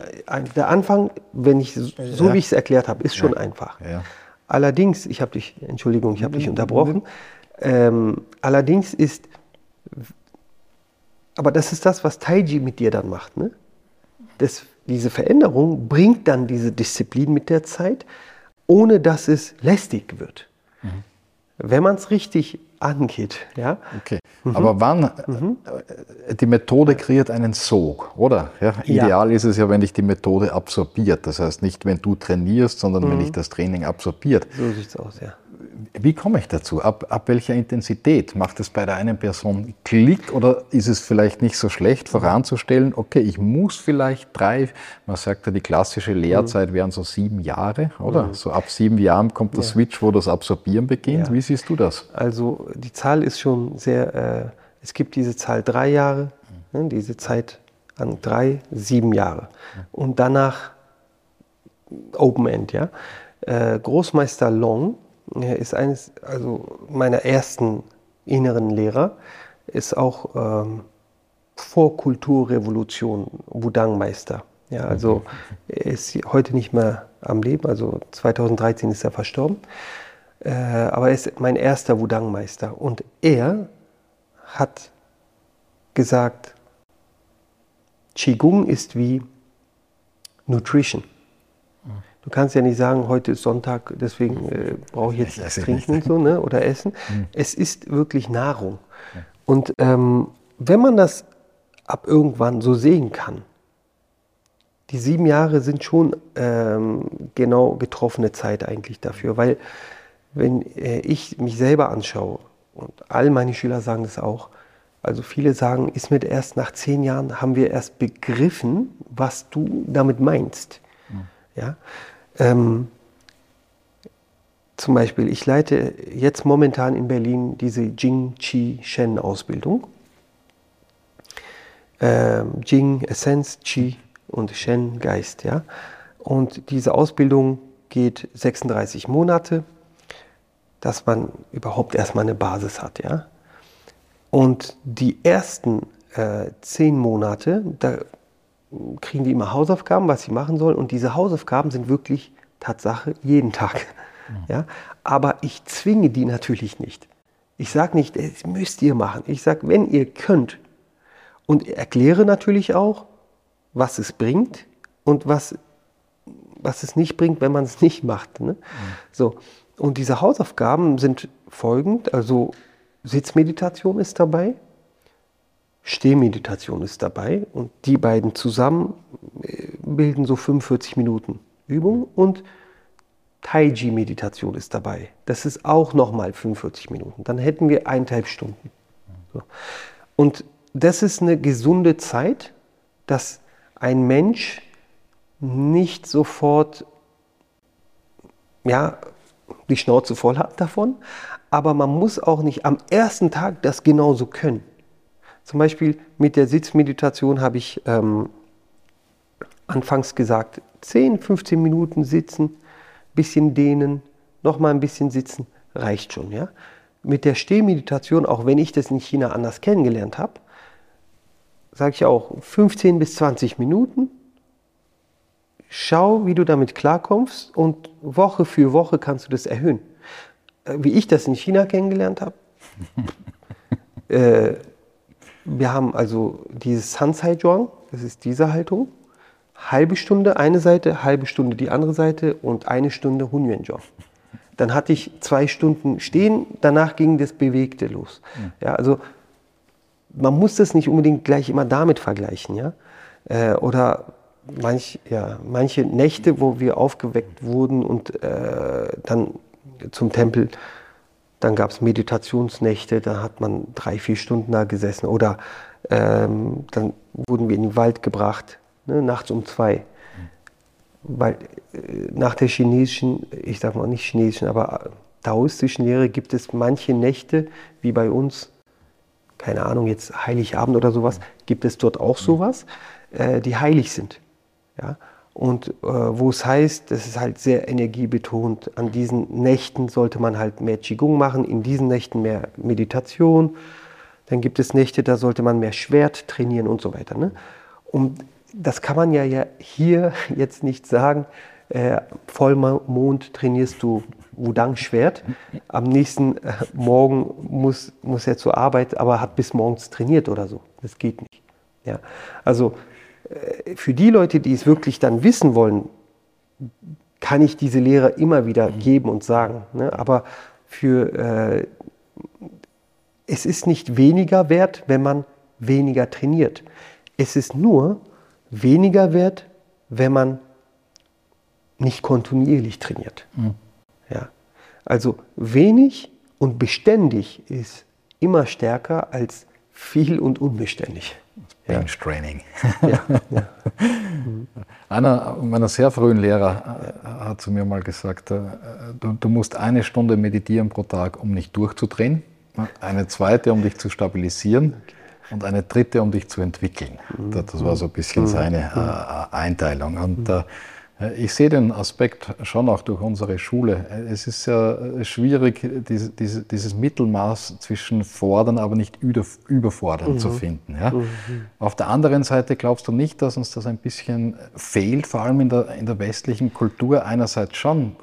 der Anfang, wenn ich so ja. wie ich es erklärt habe, ist schon ja. einfach. Ja. Allerdings, ich habe dich, Entschuldigung, ich habe dich unterbrochen, ähm, allerdings ist, aber das ist das, was Taiji mit dir dann macht. Ne? Das diese Veränderung bringt dann diese Disziplin mit der Zeit, ohne dass es lästig wird. Mhm. Wenn man es richtig angeht. Ja? Okay. Mhm. Aber wann, mhm. Äh, die Methode kreiert einen Sog, oder? Ja, ideal ja. ist es ja, wenn dich die Methode absorbiert. Das heißt nicht, wenn du trainierst, sondern wenn dich das Training absorbiert. So sieht es aus, ja. Wie komme ich dazu? Ab, ab welcher Intensität? Macht es bei der einen Person Klick oder ist es vielleicht nicht so schlecht voranzustellen, okay, ich muss vielleicht drei, man sagt ja, die klassische Lehrzeit wären so sieben Jahre, oder? Mhm. So ab sieben Jahren kommt der ja. Switch, wo das Absorbieren beginnt. Ja. Wie siehst du das? Also die Zahl ist schon sehr, äh, es gibt diese Zahl drei Jahre, ne, diese Zeit an drei, sieben Jahre. Und danach Open End, ja. Äh, Großmeister Long er ist eines also meiner ersten inneren Lehrer, ist auch ähm, vor Kulturrevolution Wudang-Meister. Ja, also er ist heute nicht mehr am Leben, also 2013 ist er verstorben. Äh, aber er ist mein erster Wudang-Meister. Und er hat gesagt, Qigong ist wie Nutrition. Du kannst ja nicht sagen, heute ist Sonntag, deswegen äh, brauche ich jetzt nichts trinken und so, ne? oder essen. Mhm. Es ist wirklich Nahrung. Ja. Und ähm, wenn man das ab irgendwann so sehen kann, die sieben Jahre sind schon ähm, genau getroffene Zeit eigentlich dafür, weil wenn äh, ich mich selber anschaue, und all meine Schüler sagen das auch, also viele sagen, ist mit erst nach zehn Jahren haben wir erst begriffen, was du damit meinst. Mhm. Ja? Ähm, zum Beispiel, ich leite jetzt momentan in Berlin diese Jing Qi Shen Ausbildung. Ähm, Jing Essenz, Qi und Shen Geist. Ja? Und diese Ausbildung geht 36 Monate, dass man überhaupt erstmal eine Basis hat. Ja? Und die ersten äh, zehn Monate, da kriegen die immer Hausaufgaben, was sie machen sollen. Und diese Hausaufgaben sind wirklich Tatsache jeden Tag. Mhm. Ja? Aber ich zwinge die natürlich nicht. Ich sage nicht, das müsst ihr machen. Ich sage, wenn ihr könnt. Und erkläre natürlich auch, was es bringt und was, was es nicht bringt, wenn man es nicht macht. Ne? Mhm. So. Und diese Hausaufgaben sind folgend, also Sitzmeditation ist dabei, Stehmeditation ist dabei und die beiden zusammen äh, bilden so 45 Minuten Übung und Taiji-Meditation ist dabei. Das ist auch nochmal 45 Minuten. Dann hätten wir eineinhalb Stunden. So. Und das ist eine gesunde Zeit, dass ein Mensch nicht sofort ja, die Schnauze voll hat davon, aber man muss auch nicht am ersten Tag das genauso können. Zum Beispiel mit der Sitzmeditation habe ich ähm, anfangs gesagt, 10, 15 Minuten sitzen, bisschen dehnen, nochmal ein bisschen sitzen, reicht schon. Ja? Mit der Stehmeditation, auch wenn ich das in China anders kennengelernt habe, sage ich auch 15 bis 20 Minuten. Schau, wie du damit klarkommst und Woche für Woche kannst du das erhöhen. Äh, wie ich das in China kennengelernt habe. äh, wir haben also dieses Sansai Zhuang, das ist diese Haltung. Halbe Stunde eine Seite, halbe Stunde die andere Seite und eine Stunde Hunyuan Zhuang. Dann hatte ich zwei Stunden stehen, danach ging das Bewegte los. Ja, also man muss das nicht unbedingt gleich immer damit vergleichen, ja. Äh, oder manch, ja, manche Nächte, wo wir aufgeweckt wurden und äh, dann zum Tempel dann gab es Meditationsnächte, da hat man drei, vier Stunden da gesessen. Oder ähm, dann wurden wir in den Wald gebracht, ne, nachts um zwei. Weil äh, nach der chinesischen, ich sag mal nicht chinesischen, aber taoistischen Lehre gibt es manche Nächte, wie bei uns, keine Ahnung, jetzt Heiligabend oder sowas, gibt es dort auch sowas, äh, die heilig sind. Ja? Und äh, wo es heißt, das ist halt sehr energiebetont. An diesen Nächten sollte man halt mehr Qigong machen, in diesen Nächten mehr Meditation. Dann gibt es Nächte, da sollte man mehr Schwert trainieren und so weiter. Ne? Und das kann man ja, ja hier jetzt nicht sagen. Äh, Vollmond trainierst du Wudang-Schwert. Am nächsten äh, Morgen muss, muss er zur Arbeit, aber hat bis morgens trainiert oder so. Das geht nicht. Ja? Also für die Leute, die es wirklich dann wissen wollen, kann ich diese Lehre immer wieder geben und sagen. Ne? Aber für äh, es ist nicht weniger wert, wenn man weniger trainiert. Es ist nur weniger wert, wenn man nicht kontinuierlich trainiert. Mhm. Ja. Also wenig und beständig ist immer stärker als viel und unbeständig. Bench Training. Ja. ja. Einer meiner sehr frühen Lehrer äh, hat zu mir mal gesagt, äh, du, du, musst eine Stunde meditieren pro Tag, um nicht durchzudrehen, eine zweite, um dich zu stabilisieren und eine dritte, um dich zu entwickeln. Mhm. Das war so ein bisschen mhm. seine äh, Einteilung. Und äh, äh, ich sehe den Aspekt schon auch durch unsere Schule. Es ist ja äh, schwierig, dieses Mittelmaß zwischen fordern, aber nicht überfordern mhm. zu finden. Ja? Mhm. Auf der anderen Seite glaubst du nicht, dass uns das ein bisschen fehlt, vor allem in der, in der westlichen Kultur einerseits schon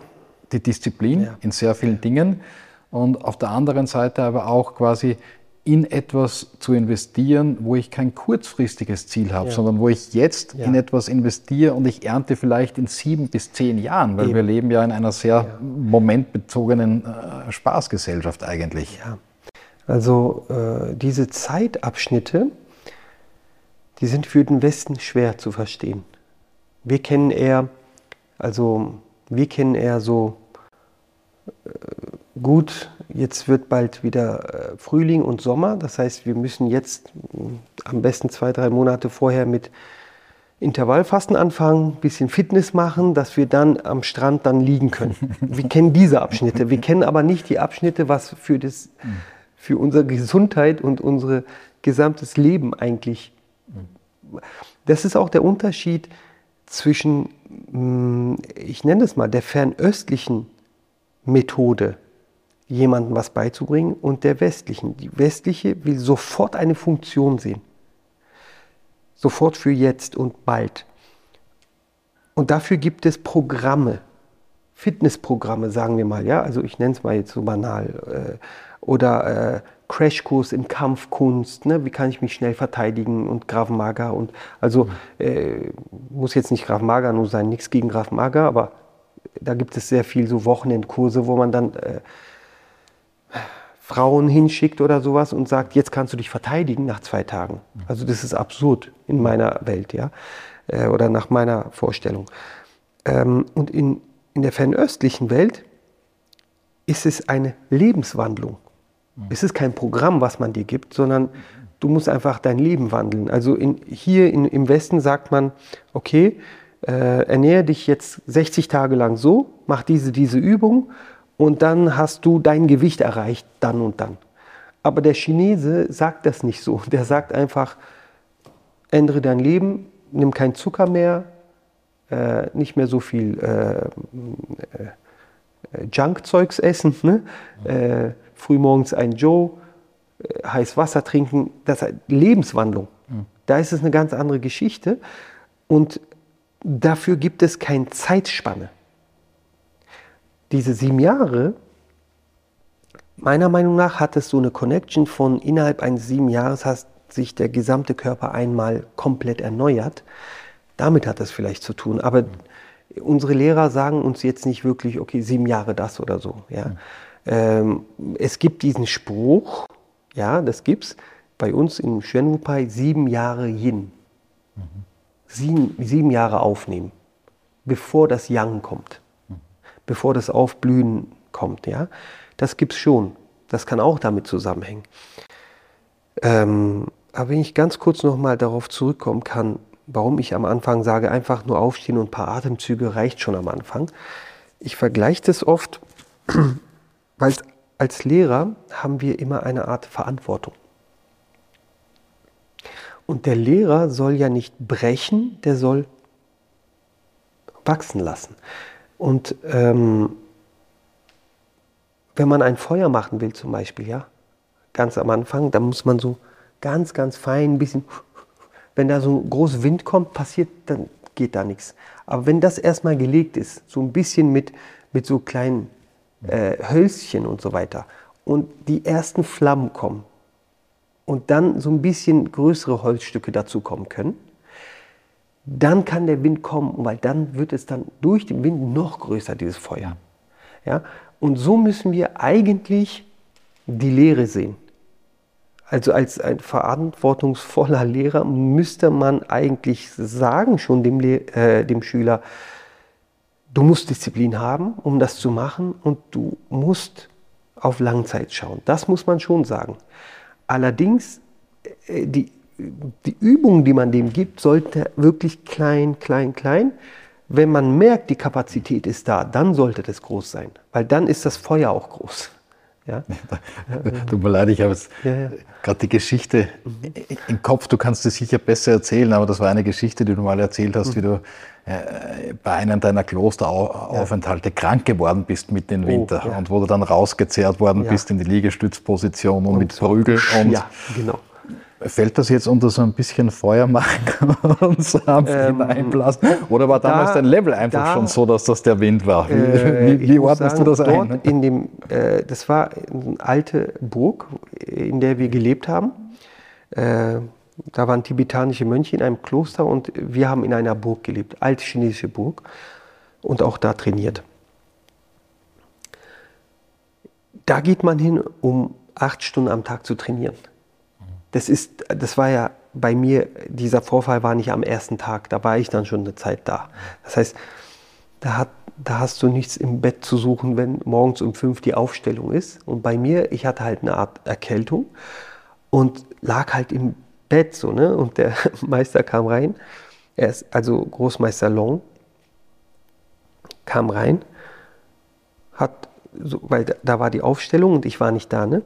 die Disziplin ja. in sehr vielen Dingen und auf der anderen Seite aber auch quasi in etwas zu investieren, wo ich kein kurzfristiges Ziel habe, ja. sondern wo ich jetzt ja. in etwas investiere und ich ernte vielleicht in sieben bis zehn Jahren, weil Eben. wir leben ja in einer sehr ja. momentbezogenen äh, Spaßgesellschaft eigentlich. Ja. Also äh, diese Zeitabschnitte, die sind für den Westen schwer zu verstehen. Wir kennen eher, also wir kennen eher so äh, gut Jetzt wird bald wieder äh, Frühling und Sommer. Das heißt, wir müssen jetzt äh, am besten zwei, drei Monate vorher mit Intervallfasten anfangen, ein bisschen Fitness machen, dass wir dann am Strand dann liegen können. Wir kennen diese Abschnitte. Wir kennen aber nicht die Abschnitte, was für, das, für unsere Gesundheit und unser gesamtes Leben eigentlich. Das ist auch der Unterschied zwischen, mm, ich nenne es mal, der fernöstlichen Methode, jemandem was beizubringen, und der westlichen. Die westliche will sofort eine Funktion sehen. Sofort für jetzt und bald. Und dafür gibt es Programme, Fitnessprogramme, sagen wir mal, ja, also ich nenne es mal jetzt so banal, äh, oder äh, Crashkurs in Kampfkunst, ne? wie kann ich mich schnell verteidigen und Graf Maga und also äh, muss jetzt nicht Graf Maga nur sein, nichts gegen Graf Maga, aber da gibt es sehr viel so Wochenendkurse, wo man dann äh, Frauen hinschickt oder sowas und sagt, jetzt kannst du dich verteidigen nach zwei Tagen. Also das ist absurd in meiner Welt, ja, äh, oder nach meiner Vorstellung. Ähm, und in, in der fernöstlichen Welt ist es eine Lebenswandlung. Es ist kein Programm, was man dir gibt, sondern du musst einfach dein Leben wandeln. Also in, hier in, im Westen sagt man, okay, äh, ernähre dich jetzt 60 Tage lang so, mach diese, diese Übung und dann hast du dein Gewicht erreicht, dann und dann. Aber der Chinese sagt das nicht so. Der sagt einfach, ändere dein Leben, nimm keinen Zucker mehr, äh, nicht mehr so viel äh, äh Junkzeugs essen, ne? Äh, frühmorgens ein Joe, äh, heiß Wasser trinken, das ist Lebenswandlung. Mhm. Da ist es eine ganz andere Geschichte und dafür gibt es keine Zeitspanne. Diese sieben Jahre, meiner Meinung nach, hat es so eine Connection von innerhalb eines sieben Jahres hat sich der gesamte Körper einmal komplett erneuert. Damit hat das vielleicht zu tun. Aber mhm. unsere Lehrer sagen uns jetzt nicht wirklich, okay, sieben Jahre das oder so. Ja. Mhm. Ähm, es gibt diesen Spruch, ja, das gibt es bei uns im Schwenwupai, sieben Jahre Yin. Mhm. Sieben, sieben Jahre aufnehmen, bevor das Yang kommt. Bevor das Aufblühen kommt. Ja? Das gibt es schon. Das kann auch damit zusammenhängen. Ähm, aber wenn ich ganz kurz nochmal darauf zurückkommen kann, warum ich am Anfang sage, einfach nur aufstehen und ein paar Atemzüge reicht schon am Anfang. Ich vergleiche das oft weil als Lehrer haben wir immer eine Art Verantwortung. Und der Lehrer soll ja nicht brechen, der soll wachsen lassen. Und ähm, wenn man ein Feuer machen will zum Beispiel, ja, ganz am Anfang, dann muss man so ganz, ganz fein ein bisschen, wenn da so ein großer Wind kommt, passiert, dann geht da nichts. Aber wenn das erstmal gelegt ist, so ein bisschen mit, mit so kleinen äh, Hölzchen und so weiter und die ersten Flammen kommen und dann so ein bisschen größere Holzstücke dazu kommen können, dann kann der Wind kommen, weil dann wird es dann durch den Wind noch größer, dieses Feuer. Ja? Und so müssen wir eigentlich die Lehre sehen. Also als ein verantwortungsvoller Lehrer müsste man eigentlich sagen schon dem, äh, dem Schüler, du musst Disziplin haben, um das zu machen und du musst auf Langzeit schauen. Das muss man schon sagen. Allerdings, äh, die, die Übung, die man dem gibt, sollte wirklich klein, klein, klein. Wenn man merkt, die Kapazität ist da, dann sollte das groß sein, weil dann ist das Feuer auch groß. Ja? Tut mir leid, ich habe jetzt ja, ja. gerade die Geschichte mhm. im Kopf. Du kannst es sicher besser erzählen, aber das war eine Geschichte, die du mal erzählt hast, mhm. wie du äh, bei einem deiner Klosteraufenthalte ja. krank geworden bist mit dem oh, Winter oh, und wo du dann rausgezerrt worden bist in die Liegestützposition und, und mit so Prügel. Und ja, genau. Fällt das jetzt unter so ein bisschen Feuermark und sanft ähm, hineinblasen? Oder war damals da, dein Level einfach da, schon so, dass das der Wind war? Wie, äh, wie, wie ordnest sagen, du das ein? In dem, äh, das war eine alte Burg, in der wir gelebt haben. Äh, da waren tibetanische Mönche in einem Kloster und wir haben in einer Burg gelebt, alte chinesische Burg, und auch da trainiert. Da geht man hin, um acht Stunden am Tag zu trainieren das ist, das war ja bei mir, dieser Vorfall war nicht am ersten Tag, da war ich dann schon eine Zeit da. Das heißt, da, hat, da hast du nichts im Bett zu suchen, wenn morgens um fünf die Aufstellung ist. Und bei mir, ich hatte halt eine Art Erkältung und lag halt im Bett so, ne? Und der Meister kam rein, er ist also Großmeister Long, kam rein, hat, so, weil da, da war die Aufstellung und ich war nicht da, ne?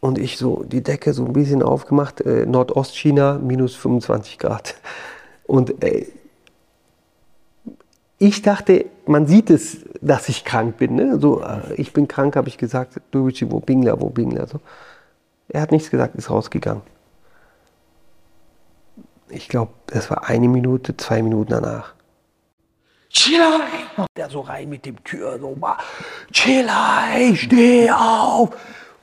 Und ich so die Decke so ein bisschen aufgemacht, äh, Nordostchina minus 25 Grad. Und ey, ich dachte, man sieht es, dass ich krank bin. Ne? So, äh, ich bin krank, habe ich gesagt, du wo Bingler, wo Bingler. So. Er hat nichts gesagt, ist rausgegangen. Ich glaube, das war eine Minute, zwei Minuten danach. Chilai! Der so rein mit dem Tür, so mal, steh auf!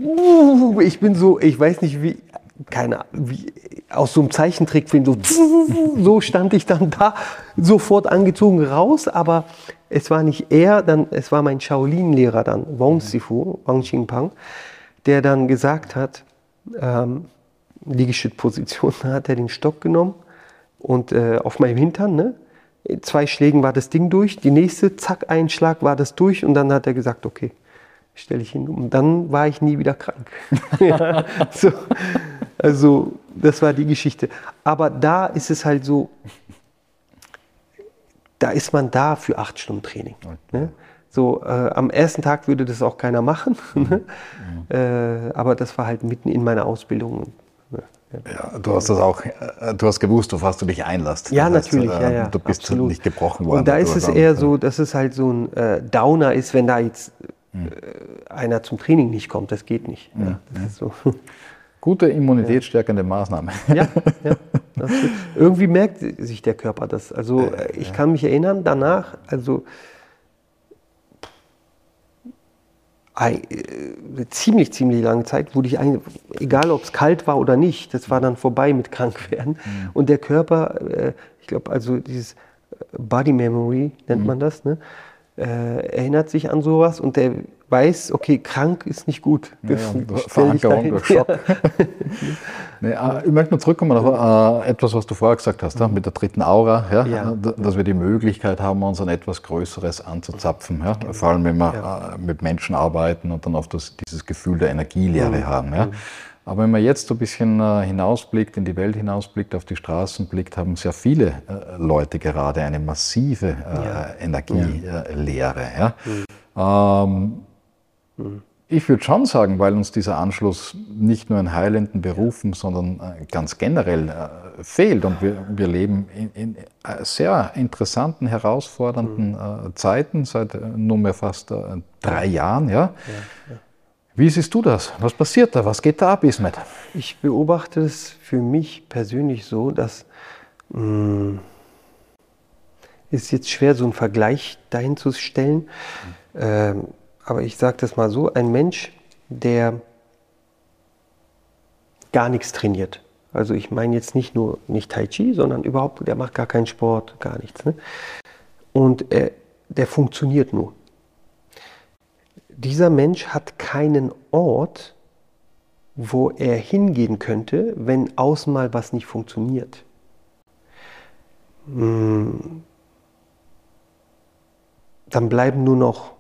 Uh, ich bin so, ich weiß nicht wie, keine wie, aus so einem Zeichentrickfilm, so, so stand ich dann da, sofort angezogen raus, aber es war nicht er, dann, es war mein Shaolin-Lehrer dann, Wang Sifu, Wang Xingpang, der dann gesagt hat, ähm, Liegestützposition, da hat er den Stock genommen und äh, auf meinem Hintern, ne? zwei Schlägen war das Ding durch, die nächste, zack, ein Schlag war das durch und dann hat er gesagt, okay, stelle ich hin. Und dann war ich nie wieder krank. ja, so, also das war die Geschichte. Aber da ist es halt so, da ist man da für acht Stunden Training. Ne? So, äh, am ersten Tag würde das auch keiner machen. Ne? Mhm. äh, aber das war halt mitten in meiner Ausbildung. Ja, du hast das auch, äh, du hast gewusst, auf was du dich einlässt. Ja, das natürlich, heißt, äh, ja, ja. Du bist absolut. nicht gebrochen worden. Und da ist es eher so, dass es halt so ein äh, Downer ist, wenn da jetzt hm. äh, einer zum Training nicht kommt. Das geht nicht. Ja, das so. Gute immunitätsstärkende Maßnahme. Ja, ja irgendwie merkt sich der Körper das. Also äh, ich kann mich erinnern, danach, also eine äh, ziemlich, ziemlich lange Zeit wurde ich eigentlich, egal ob es kalt war oder nicht, das war dann vorbei mit Krankwerden. Mhm. Und der Körper, ich glaube, also dieses Body Memory nennt mhm. man das, ne? Äh, erinnert sich an sowas und der weiß, okay, krank ist nicht gut. Das ja, Verankerung durch Schock. Ja. nee, äh, ich möchte noch zurückkommen auf äh, etwas, was du vorher gesagt hast, mhm. mit der dritten Aura, ja, ja, dass wir die Möglichkeit haben, uns an etwas Größeres anzuzapfen. Ja? Genau. Vor allem, wenn wir äh, mit Menschen arbeiten und dann auf das, dieses Gefühl der Energielehre mhm. haben. Ja? Mhm. Aber wenn man jetzt so ein bisschen äh, hinausblickt, in die Welt hinausblickt, auf die Straßen blickt, haben sehr viele äh, Leute gerade eine massive äh, ja. Energielehre. Ja. ja. Mhm. Ähm, Ich würde schon sagen, weil uns dieser Anschluss nicht nur in heilenden Berufen, sondern ganz generell fehlt. Und wir, wir leben in, in, sehr interessanten, herausfordernden mhm. Zeiten, seit nunmehr fast drei Jahren. Ja. ja wie siehst du das? Was passiert da? Was geht da ab, Ismet? Ich beobachte es für mich persönlich so, dass mh, hm, ist jetzt schwer, so einen Vergleich dahin zu stellen. Mhm. Ähm, aber ich sage das mal so: Ein Mensch, der gar nichts trainiert. Also ich meine jetzt nicht nur nicht Tai Chi, sondern überhaupt, der macht gar keinen Sport, gar nichts. Ne? Und äh, der funktioniert nur dieser Mensch hat keinen Ort, wo er hingehen könnte, wenn außen mal was nicht funktioniert. Hm. Dann bleiben nur noch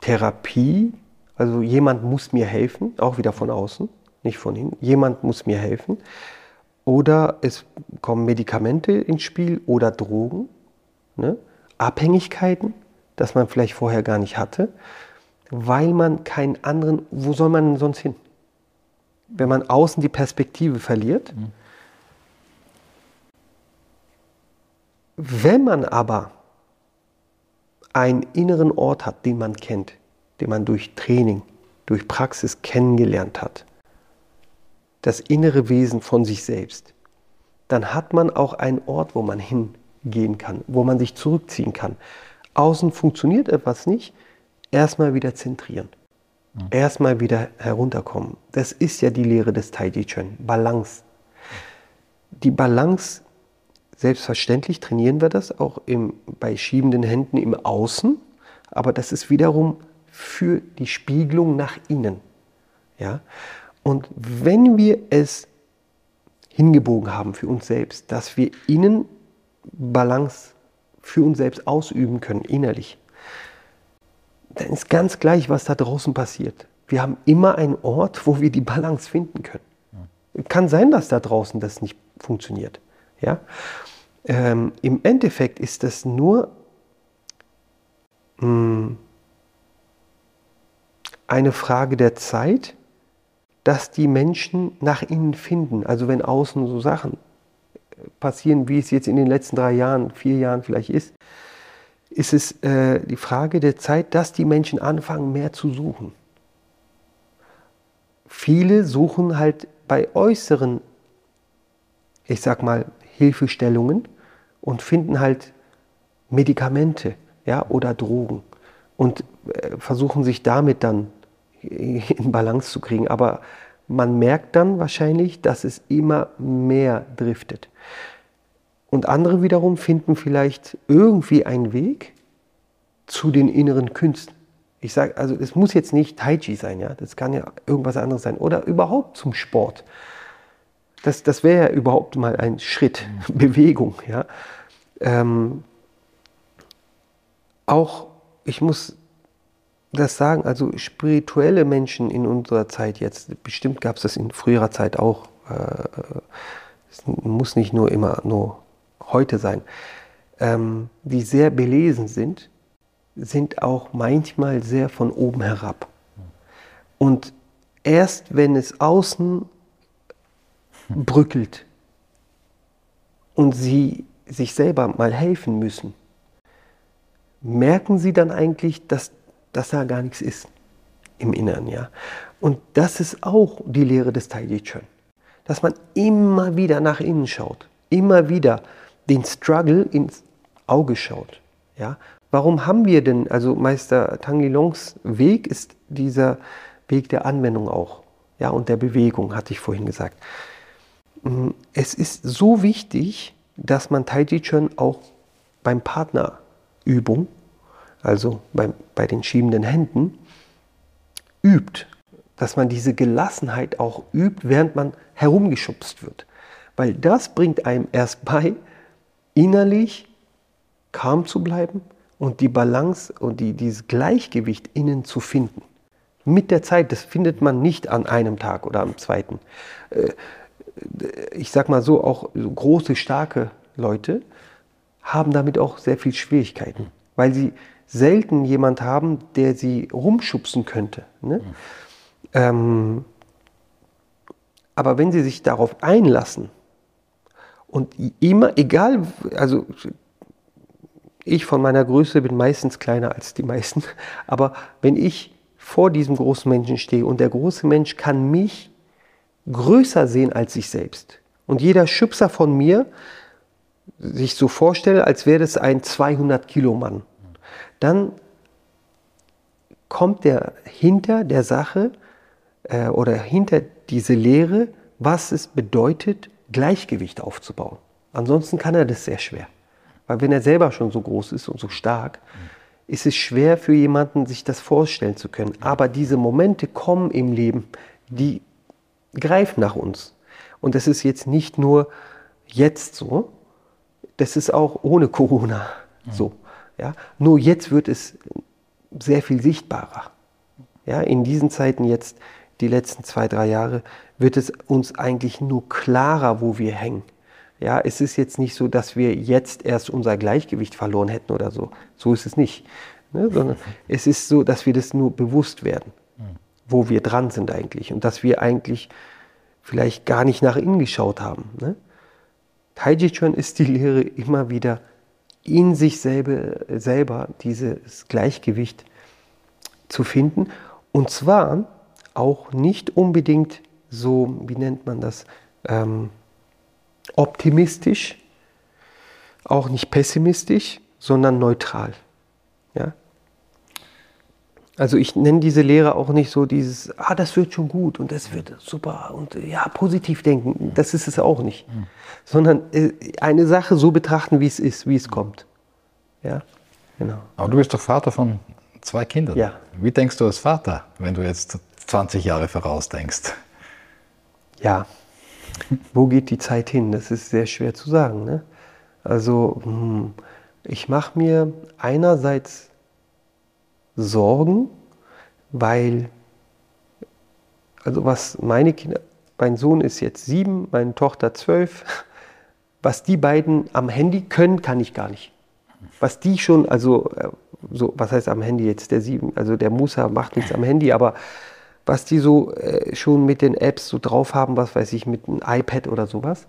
Therapie, also jemand muss mir helfen, auch wieder von außen, nicht von innen. Jemand muss mir helfen. Oder es kommen Medikamente ins Spiel oder Drogen, ne? Abhängigkeiten das man vielleicht vorher gar nicht hatte, weil man keinen anderen, wo soll man sonst hin? Wenn man außen die Perspektive verliert. Mhm. Wenn man aber einen inneren Ort hat, den man kennt, den man durch Training, durch Praxis kennengelernt hat, das innere Wesen von sich selbst, dann hat man auch einen Ort, wo man hingehen kann, wo man sich zurückziehen kann, außen funktioniert etwas nicht, erstmal wieder zentrieren. Mhm. Erstmal wieder herunterkommen. Das ist ja die Lehre des Tai Chi Chuan, Balance. Die Balance, selbstverständlich trainieren wir das auch im, bei schiebenden Händen im Außen, aber das ist wiederum für die Spiegelung nach innen. Ja? Und wenn wir es hingebogen haben für uns selbst, dass wir innen Balance für uns selbst ausüben können, innerlich, dann ist ganz gleich, was da draußen passiert. Wir haben immer einen Ort, wo wir die Balance finden können. Kann sein, dass da draußen das nicht funktioniert. Ja? Ähm, Im Endeffekt ist das nur mh, hm, eine Frage der Zeit, dass die Menschen nach ihnen finden. Also wenn außen so Sachen passieren, wie es jetzt in den letzten drei Jahren, vier Jahren vielleicht ist, ist es äh, die Frage der Zeit, dass die Menschen anfangen, mehr zu suchen. Viele suchen halt bei äußeren, ich sag mal, Hilfestellungen und finden halt Medikamente ja, oder Drogen und äh, versuchen sich damit dann in Balance zu kriegen. Aber man merkt dann wahrscheinlich, dass es immer mehr driftet. Und andere wiederum finden vielleicht irgendwie einen Weg zu den inneren Künsten. Ich sage, also es muss jetzt nicht Tai Chi sein, ja, das kann ja irgendwas anderes sein oder überhaupt zum Sport. Das, das wäre ja überhaupt mal ein Schritt, Bewegung, ja. Ähm, auch, ich muss das sagen, also spirituelle Menschen in unserer Zeit jetzt, bestimmt gab es das in früherer Zeit auch, äh, muss nicht nur immer nur heute sein, ähm, die sehr belesen sind, sind auch manchmal sehr von oben herab. Und erst wenn es außen brückelt und sie sich selber mal helfen müssen, merken sie dann eigentlich, dass, dass da gar nichts ist im Inneren. Ja? Und das ist auch die Lehre des Tai Chi Chuan, dass man immer wieder nach innen schaut, immer wieder den Struggle ins Auge schaut. Ja? Warum haben wir denn, also Meister Tang Longs Weg ist dieser Weg der Anwendung auch, ja, und der Bewegung, hatte ich vorhin gesagt. Mm, es ist so wichtig, dass man Tai Chi Chuan auch beim Partnerübung, also bei, bei den schiebenden Händen, übt. Dass man diese Gelassenheit auch übt, während man herumgeschubst wird. Weil das bringt einem erst bei, innerlich calm zu bleiben und die Balance und die, dieses Gleichgewicht innen zu finden. Mit der Zeit, das findet man nicht an einem Tag oder am zweiten. Äh, ich sag mal so, auch große, starke Leute haben damit auch sehr viel Schwierigkeiten, weil sie selten jemand haben, der sie rumschubsen könnte. Ne? Mhm. Ähm, aber wenn sie sich darauf einlassen und immer, egal, also ich von meiner Größe bin meistens kleiner als die meisten, aber wenn ich vor diesem großen Menschen stehe und der große Mensch kann mich größer sehen als ich selbst und jeder Schubser von mir sich so vorstelle, als wäre es ein 200 Kilo Mann, dann kommt der hinter der Sache äh, oder hinter diese Lehre, was es bedeutet, Gleichgewicht aufzubauen. Ansonsten kann er das sehr schwer. Weil wenn er selber schon so groß ist und so stark, ist es schwer für jemanden, sich das vorstellen zu können. Aber diese Momente kommen im Leben, die greifen nach uns. Und das ist jetzt nicht nur jetzt so, das ist auch ohne Corona so. Ja? Nur jetzt wird es sehr viel sichtbarer. Ja? In diesen Zeiten jetzt, die letzten zwei, drei Jahre, wird es uns eigentlich nur klarer, wo wir hängen. Ja, es ist jetzt nicht so, dass wir jetzt erst unser Gleichgewicht verloren hätten oder so. So ist es nicht. Ne? Sondern es ist so, dass wir das nur bewusst werden, wo wir dran sind eigentlich. Und dass wir eigentlich vielleicht gar nicht nach innen geschaut haben. Ne? Taiji Chuan ist die Lehre immer wieder in sich selber, selber dieses Gleichgewicht zu finden. Und zwar auch nicht unbedingt so, wie nennt man das, ähm, optimistisch, auch nicht pessimistisch, sondern neutral. Ja? Also ich nenne diese Lehre auch nicht so dieses, ah, das wird schon gut und das wird super und ja, positiv denken. Das ist es auch nicht. Mhm. Sondern äh, eine Sache so betrachten, wie es ist, wie es kommt. Ja, genau. Aber du bist doch Vater von zwei Kindern. Ja. Wie denkst du als Vater, wenn du jetzt 20 Jahre vorausdenkst? Ja, wo geht die Zeit hin? Das ist sehr schwer zu sagen. Ne? Also hm, ich mache mir einerseits Sorgen, weil, also was meine Kinder, mein Sohn ist jetzt sieben, meine Tochter zwölf, was die beiden am Handy können, kann ich gar nicht. Was die schon, also äh, so, was heißt am Handy jetzt der sieben, also der Musa macht nichts am Handy, aber was die so äh, schon mit den Apps so drauf haben, was weiß ich, mit einem iPad oder sowas,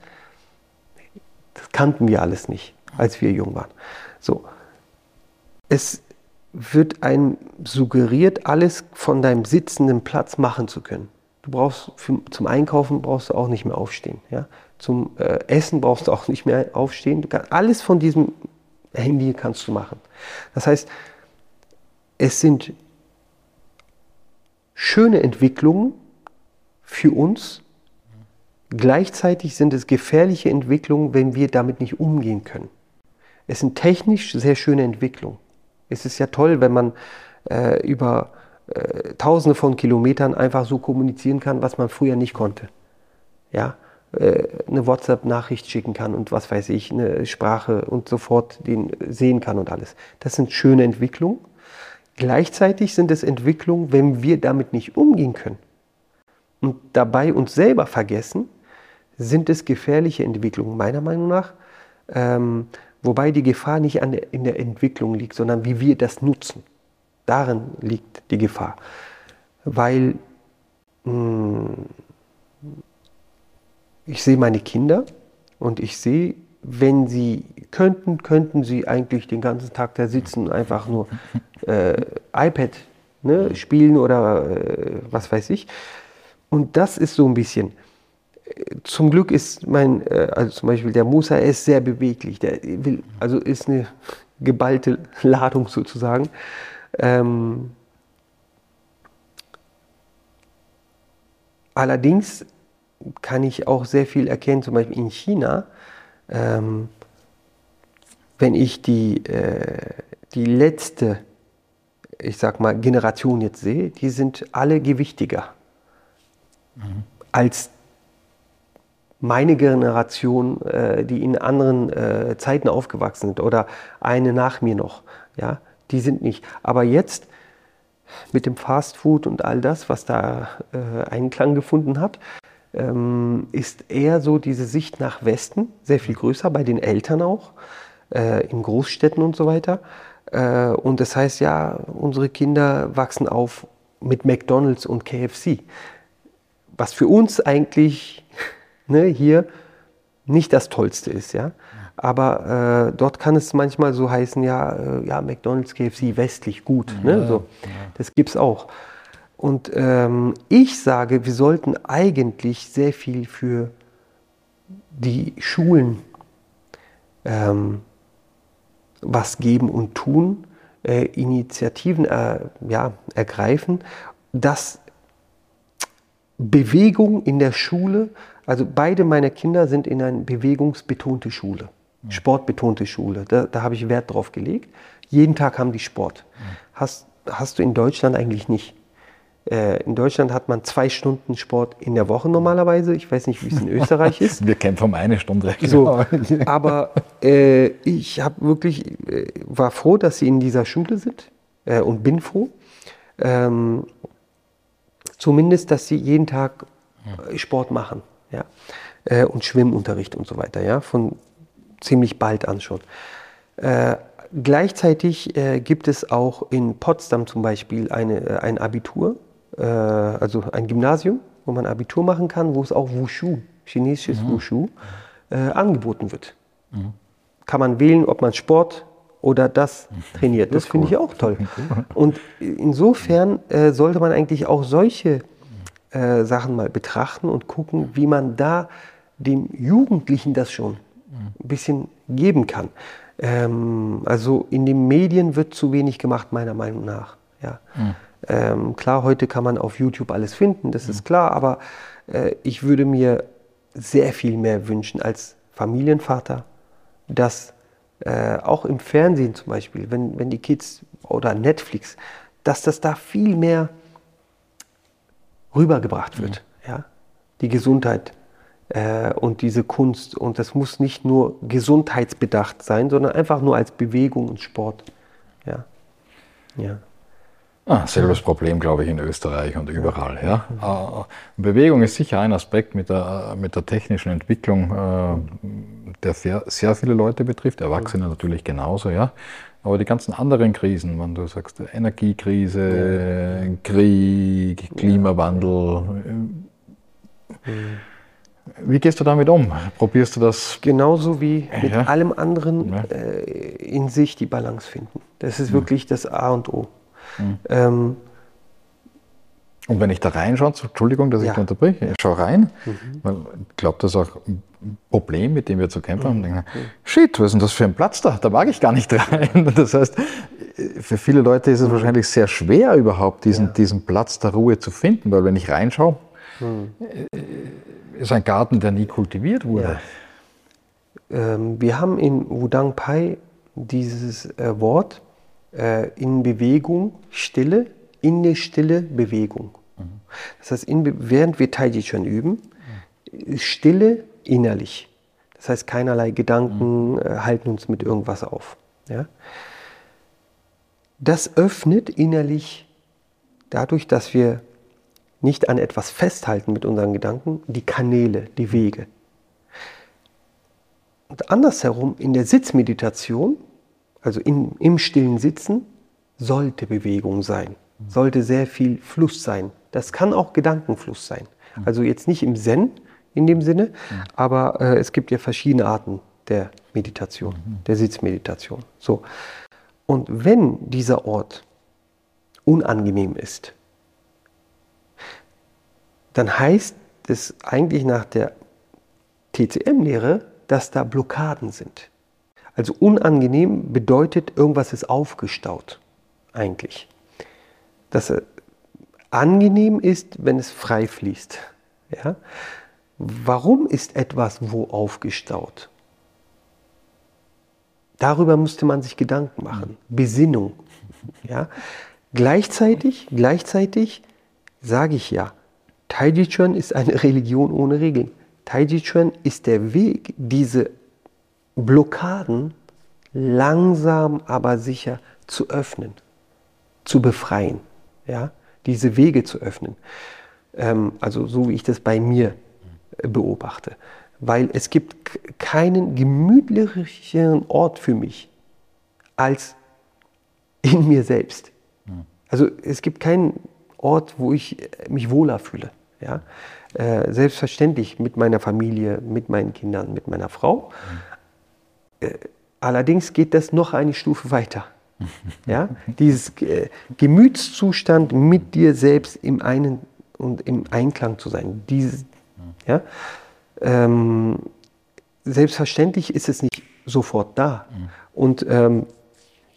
kannten wir alles nicht, als wir jung waren. So. Es wird einem suggeriert, alles von deinem sitzenden Platz machen zu können. Du brauchst für, zum Einkaufen brauchst du auch nicht mehr aufstehen. Ja? Zum äh, Essen brauchst du auch nicht mehr aufstehen. Du kannst, alles von diesem Handy kannst du machen. Das heißt, es sind schöne Entwicklungen für uns. Gleichzeitig sind es gefährliche Entwicklungen, wenn wir damit nicht umgehen können. Es sind technisch sehr schöne Entwicklungen. Es ist ja toll, wenn man äh, über äh, Tausende von Kilometern einfach so kommunizieren kann, was man früher nicht konnte. Ja, äh, eine WhatsApp-Nachricht schicken kann und was weiß ich, eine Sprache und sofort den sehen kann und alles. Das sind schöne Entwicklungen. Gleichzeitig sind es Entwicklungen, wenn wir damit nicht umgehen können und dabei uns selber vergessen, sind es gefährliche Entwicklungen, meiner Meinung nach. Ähm, wobei die Gefahr nicht der, in der Entwicklung liegt, sondern wie wir das nutzen. Darin liegt die Gefahr. Weil mh, hm, ich sehe meine Kinder und ich sehe, wenn sie könnten, könnten sie eigentlich den ganzen Tag da sitzen und einfach nur äh, iPad ne, spielen oder äh, was weiß ich. Und das ist so ein bisschen. Zum Glück ist mein, äh, also zum Beispiel der Musa, er ist sehr beweglich. Der will, also ist eine geballte Ladung sozusagen. Ähm, allerdings kann ich auch sehr viel erkennen, zum Beispiel in China, ähm, wenn ich die, äh, die letzte, ich sag mal, Generation jetzt sehe, die sind alle gewichtiger mhm. als meine Generation, äh, die in anderen äh, Zeiten aufgewachsen sind oder eine nach mir noch. Ja, die sind nicht. Aber jetzt mit dem Fast Food und all das, was da äh, Einklang gefunden hat, ähm, ist eher so diese Sicht nach Westen, sehr viel größer, bei den Eltern auch, in Großstädten und so weiter. Äh, und das heißt ja, unsere Kinder wachsen auf mit McDonald's und KFC was für uns eigentlich ne, hier nicht das Tollste ist, ja. Aber äh, dort kann es manchmal so heißen, ja, äh, ja McDonald's, KFC, westlich gut. Ja, ne, so. Ja. Das gibt es auch. Und ähm, ich sage, wir sollten eigentlich sehr viel für die Schulen ähm, was geben und tun, äh, Initiativen äh, ja, ergreifen, dass Bewegung in der Schule, also beide meiner Kinder sind in eine bewegungsbetonte Schule, mhm. sportbetonte Schule. Da, da habe ich Wert drauf gelegt. Jeden Tag haben die Sport. Mhm. Hast, hast du in Deutschland eigentlich nicht. Äh, in Deutschland hat man zwei Stunden Sport in der Woche normalerweise. Ich weiß nicht, wie es in Österreich ist. Wir kämpfen um eine Stunde. So, aber äh, ich habe wirklich äh, war froh, dass sie in dieser Schule sind äh, und bin froh. Ähm, zumindest, dass sie jeden Tag äh, Sport machen ja? Äh, und Schwimmunterricht und so weiter, ja? von ziemlich bald an schon. Gleichzeitig gibt es auch in Potsdam zum Beispiel eine, ein Abitur, äh, also ein Gymnasium, wo man Abitur machen kann, wo es auch Wushu, chinesisches mhm. Wushu, angeboten wird. Mhm. Kann man wählen, ob man Sport oder das trainiert. Das, das finde ich auch toll. Und insofern äh, sollte man eigentlich auch solche äh, Sachen mal betrachten und gucken, wie man da den Jugendlichen das schon ein bisschen geben kann. Ähm, also in den Medien wird zu wenig gemacht, meiner Meinung nach. Ja. Mhm. Ähm, klar, heute kann man auf YouTube alles finden, das ist klar, aber äh, ich würde mir sehr viel mehr wünschen als Familienvater, dass äh, auch im Fernsehen zum Beispiel, wenn, wenn die Kids oder Netflix, dass das da viel mehr rübergebracht wird. Mhm. Ja? Die Gesundheit äh, und diese Kunst. Und das muss nicht nur gesundheitsbedacht sein, sondern einfach nur als Bewegung und Sport. Ja. ja. Ah, selbes Problem, glaube ich, in Österreich und überall. Ja. Äh, Bewegung ist sicher ein Aspekt mit der, mit der technischen Entwicklung, äh, der sehr viele Leute betrifft, Erwachsene natürlich genauso. Ja. Aber die ganzen anderen Krisen, wenn du sagst Energiekrise, ja. Krieg, Klimawandel, ja. Wie gehst du damit um? Probierst du das? Genauso wie mit ja. allem anderen äh, in sich die Balance finden. Das ist mhm. wirklich das A und O. Mhm. Ähm, und wenn ich da reinschaue, Entschuldigung, dass ich ja. da unterbreche, ich schaue rein, mhm. weil ich glaube, das ist auch ein Problem, mit dem wir zu kämpfen haben. Und denke, mhm. shit, was ist denn das für ein Platz da? Da mag ich gar nicht rein. Das heißt, für viele Leute ist es mhm. wahrscheinlich sehr schwer, überhaupt diesen, ja. diesen Platz der Ruhe zu finden, weil wenn ich reinschaue, mhm. ist ein Garten, der nie kultiviert wurde. Ja. Ähm, wir haben in Wudang Pai dieses äh, Wort äh, in Bewegung, Stille, in der Stille Bewegung. Das heißt, in, während wir Tai Chi Chuan üben, ist Stille innerlich. Das heißt, keinerlei Gedanken äh, halten uns mit irgendwas auf. Ja? Das öffnet innerlich, dadurch, dass wir nicht an etwas festhalten mit unseren Gedanken, die Kanäle, die Wege. Und andersherum, in der Sitzmeditation, also in, im stillen Sitzen, sollte Bewegung sein sollte sehr viel Fluss sein. Das kann auch Gedankenfluss sein. Also jetzt nicht im Zen in dem Sinne, aber äh, es gibt ja verschiedene Arten der Meditation, der Sitzmeditation. So. Und wenn dieser Ort unangenehm ist, dann heißt es eigentlich nach der TCM-Lehre, dass da Blockaden sind. Also unangenehm bedeutet, irgendwas ist aufgestaut, eigentlich dass er angenehm ist, wenn es frei fließt. Ja? Warum ist etwas wo aufgestaut? Darüber müsste man sich Gedanken machen. Besinnung. Ja? Gleichzeitig, gleichzeitig sage ich ja, Taiji Chuan ist eine Religion ohne Regeln. Taiji Chuan ist der Weg, diese Blockaden langsam aber sicher zu öffnen, zu befreien ja, diese Wege zu öffnen. Ähm, also so wie ich das bei mir äh, beobachte. Weil es gibt keinen gemütlicheren Ort für mich als in mir selbst. Also es gibt keinen Ort, wo ich äh, mich wohler fühle. Ja? Äh, selbstverständlich mit meiner Familie, mit meinen Kindern, mit meiner Frau. Äh, allerdings geht das noch eine Stufe weiter. Ja? Dieses äh, Gemütszustand mit dir selbst im einen und im Einklang zu sein. Dieses, ja? Ähm, selbstverständlich ist es nicht sofort da. Und ähm,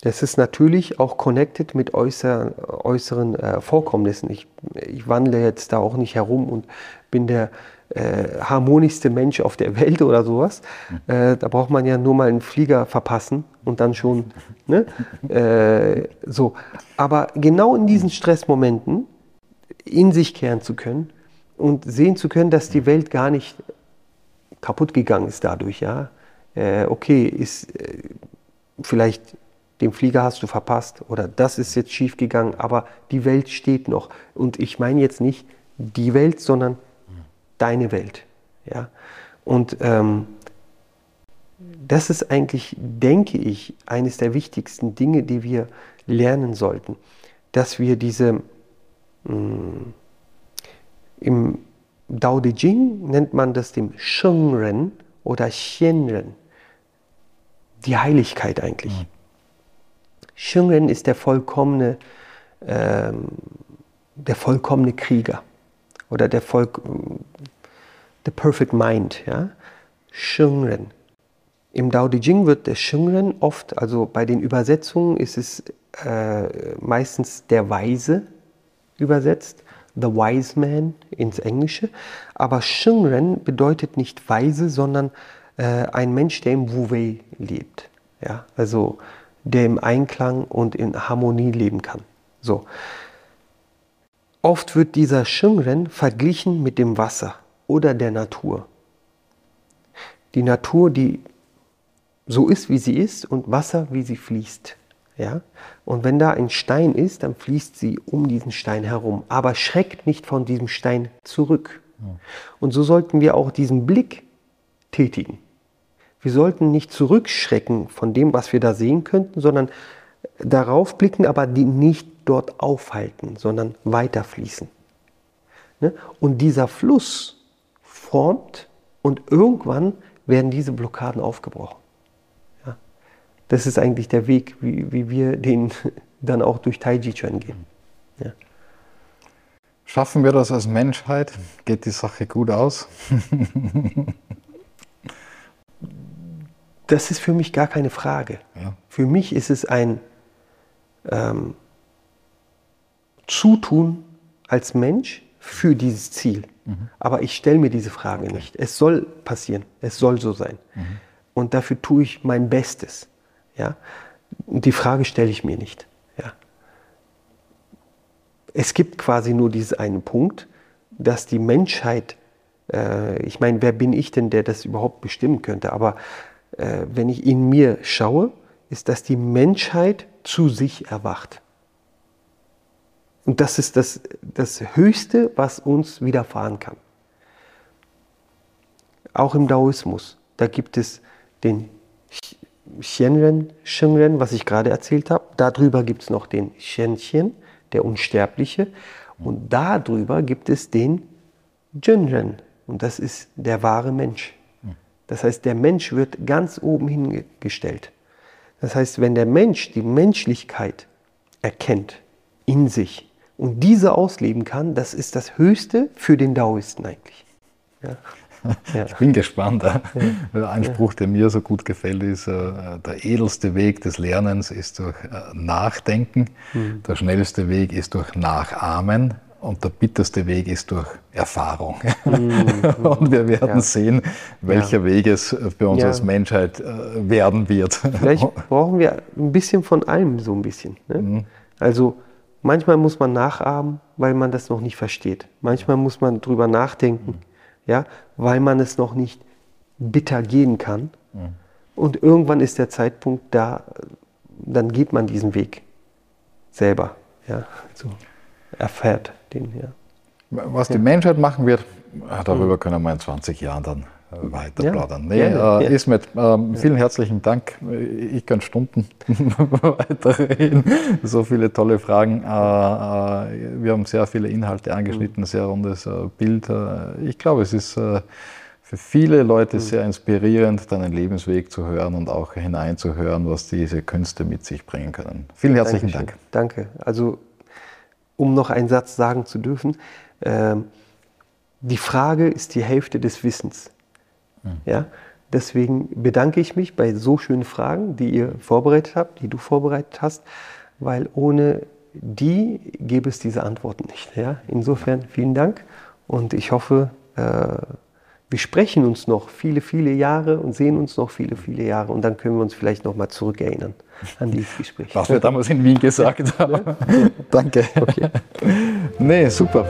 das ist natürlich auch connected mit äußer, äußeren äh, Vorkommnissen. Ich, ich wandle jetzt da auch nicht herum und bin der äh, harmonischste Mensch auf der Welt oder sowas. Äh, da braucht man ja nur mal einen Flieger verpassen und dann schon. Ne? Äh, so. Aber genau in diesen Stressmomenten in sich kehren zu können und sehen zu können, dass die Welt gar nicht kaputt gegangen ist dadurch. Ja? Äh, okay, ist äh, vielleicht den Flieger hast du verpasst oder das ist jetzt schief gegangen, aber die Welt steht noch. Und ich meine jetzt nicht die Welt, sondern deine Welt. Ja? Und ähm, das ist eigentlich, denke ich, eines der wichtigsten Dinge, die wir lernen sollten, dass wir diese mh, mm, im Dao De Jing nennt man das dem Shengren oder Xianren, die Heiligkeit eigentlich. Mhm. Shengren ist der vollkommene, ähm, der vollkommene Krieger oder der Volk, the perfect mind, ja, Shengren. Im Dao De Jing wird der Shengren oft, also bei den Übersetzungen ist es äh, meistens der Weise übersetzt, the wise man ins Englische, aber Shengren bedeutet nicht weise, sondern äh, ein Mensch, der im Wu Wei lebt, ja, also der im Einklang und in Harmonie leben kann. So. Oft wird dieser Shengren verglichen mit dem Wasser oder der Natur. Die Natur, die so ist, wie sie ist und Wasser, wie sie fließt. Ja? Und wenn da ein Stein ist, dann fließt sie um diesen Stein herum, aber schreckt nicht von diesem Stein zurück. Und so sollten wir auch diesen Blick tätigen. Wir sollten nicht zurückschrecken von dem, was wir da sehen könnten, sondern darauf blicken, aber die nicht dort aufhalten, sondern weiterfließen. Ne? Und dieser Fluss formt Und irgendwann werden diese Blockaden aufgebrochen. Ja? Das ist eigentlich der Weg, wie, wie wir den dann auch durch Taiji Chuan gehen. Ja. Schaffen wir das als Menschheit? Geht die Sache gut aus? das ist für mich gar keine Frage. Ja. Für mich ist es ein ähm, Zutun als Mensch für dieses Ziel. Mhm. Aber ich stelle mir diese Frage okay. nicht. Es soll passieren, es soll so sein. Mhm. Und dafür tue ich mein Bestes. Ja? Und die Frage stelle ich mir nicht. Ja? Es gibt quasi nur diesen einen Punkt, dass die Menschheit, äh, ich meine, wer bin ich denn, der das überhaupt bestimmen könnte? Aber äh, wenn ich in mir schaue, ist, dass die Menschheit zu sich erwacht. Und das ist das, das Höchste, was uns widerfahren kann. Auch im Daoismus, da gibt es den Xianren, Shengren, was ich gerade erzählt habe. Darüber gibt es noch den Shenxian, der Unsterbliche. Und darüber gibt es den Jinren. Und das ist der wahre Mensch. Das heißt, der Mensch wird ganz oben hingestellt. Das heißt, wenn der Mensch die Menschlichkeit erkennt in sich und diese ausleben kann, das ist das Höchste für den Daoisten eigentlich. Ja. Ja. Ich bin gespannt. Ja. Ein Spruch, der mir so gut gefällt, ist, äh, der edelste Weg des Lernens ist durch äh, Nachdenken, mhm. der schnellste Weg ist durch Nachahmen und der bitterste Weg ist durch Erfahrung. Mhm. und wir werden ja. sehen, welcher ja. Weg es für uns ja. als Menschheit äh, werden wird. Vielleicht brauchen wir ein bisschen von allem so ein bisschen. Ne? Mhm. Also manchmal muss man nachahmen, weil man das noch nicht versteht. Manchmal muss man drüber nachdenken, mhm. ja, weil man es noch nicht bitter gehen kann. Mhm. Und irgendwann ist der Zeitpunkt da, dann geht man diesen Weg selber. Ja, so erfährt den hier. Was die Menschheit machen wird, darüber können wir in 20 Jahren dann weiter plaudern. Nee, ja, äh, Ismet, äh, vielen herzlichen Dank. Ich kann Stunden weiterreden. So viele tolle Fragen. Äh, äh, wir haben sehr viele Inhalte angeschnitten, mhm. sehr rundes äh, Bild. ich glaube, es ist für viele Leute mhm. sehr inspirierend, deinen Lebensweg zu hören und auch hineinzuhören, was diese Künste mit sich bringen können. Vielen herzlichen Dankeschön. Dank. Danke. Also um noch einen Satz sagen zu dürfen, äh, die Frage ist die Hälfte des Wissens. Mhm. Ja? Deswegen bedanke ich mich bei so schönen Fragen, die ihr vorbereitet habt, die du vorbereitet hast, weil ohne die gäbe es diese Antworten nicht. Ja? Insofern vielen Dank und ich hoffe, äh, wir sprechen uns noch viele, viele Jahre und sehen uns noch viele, viele Jahre und dann können wir uns vielleicht noch mal zurückerinnern an dieses Gespräch. Was wir damals in Wien gesagt haben. Danke. Okay. Nee, super.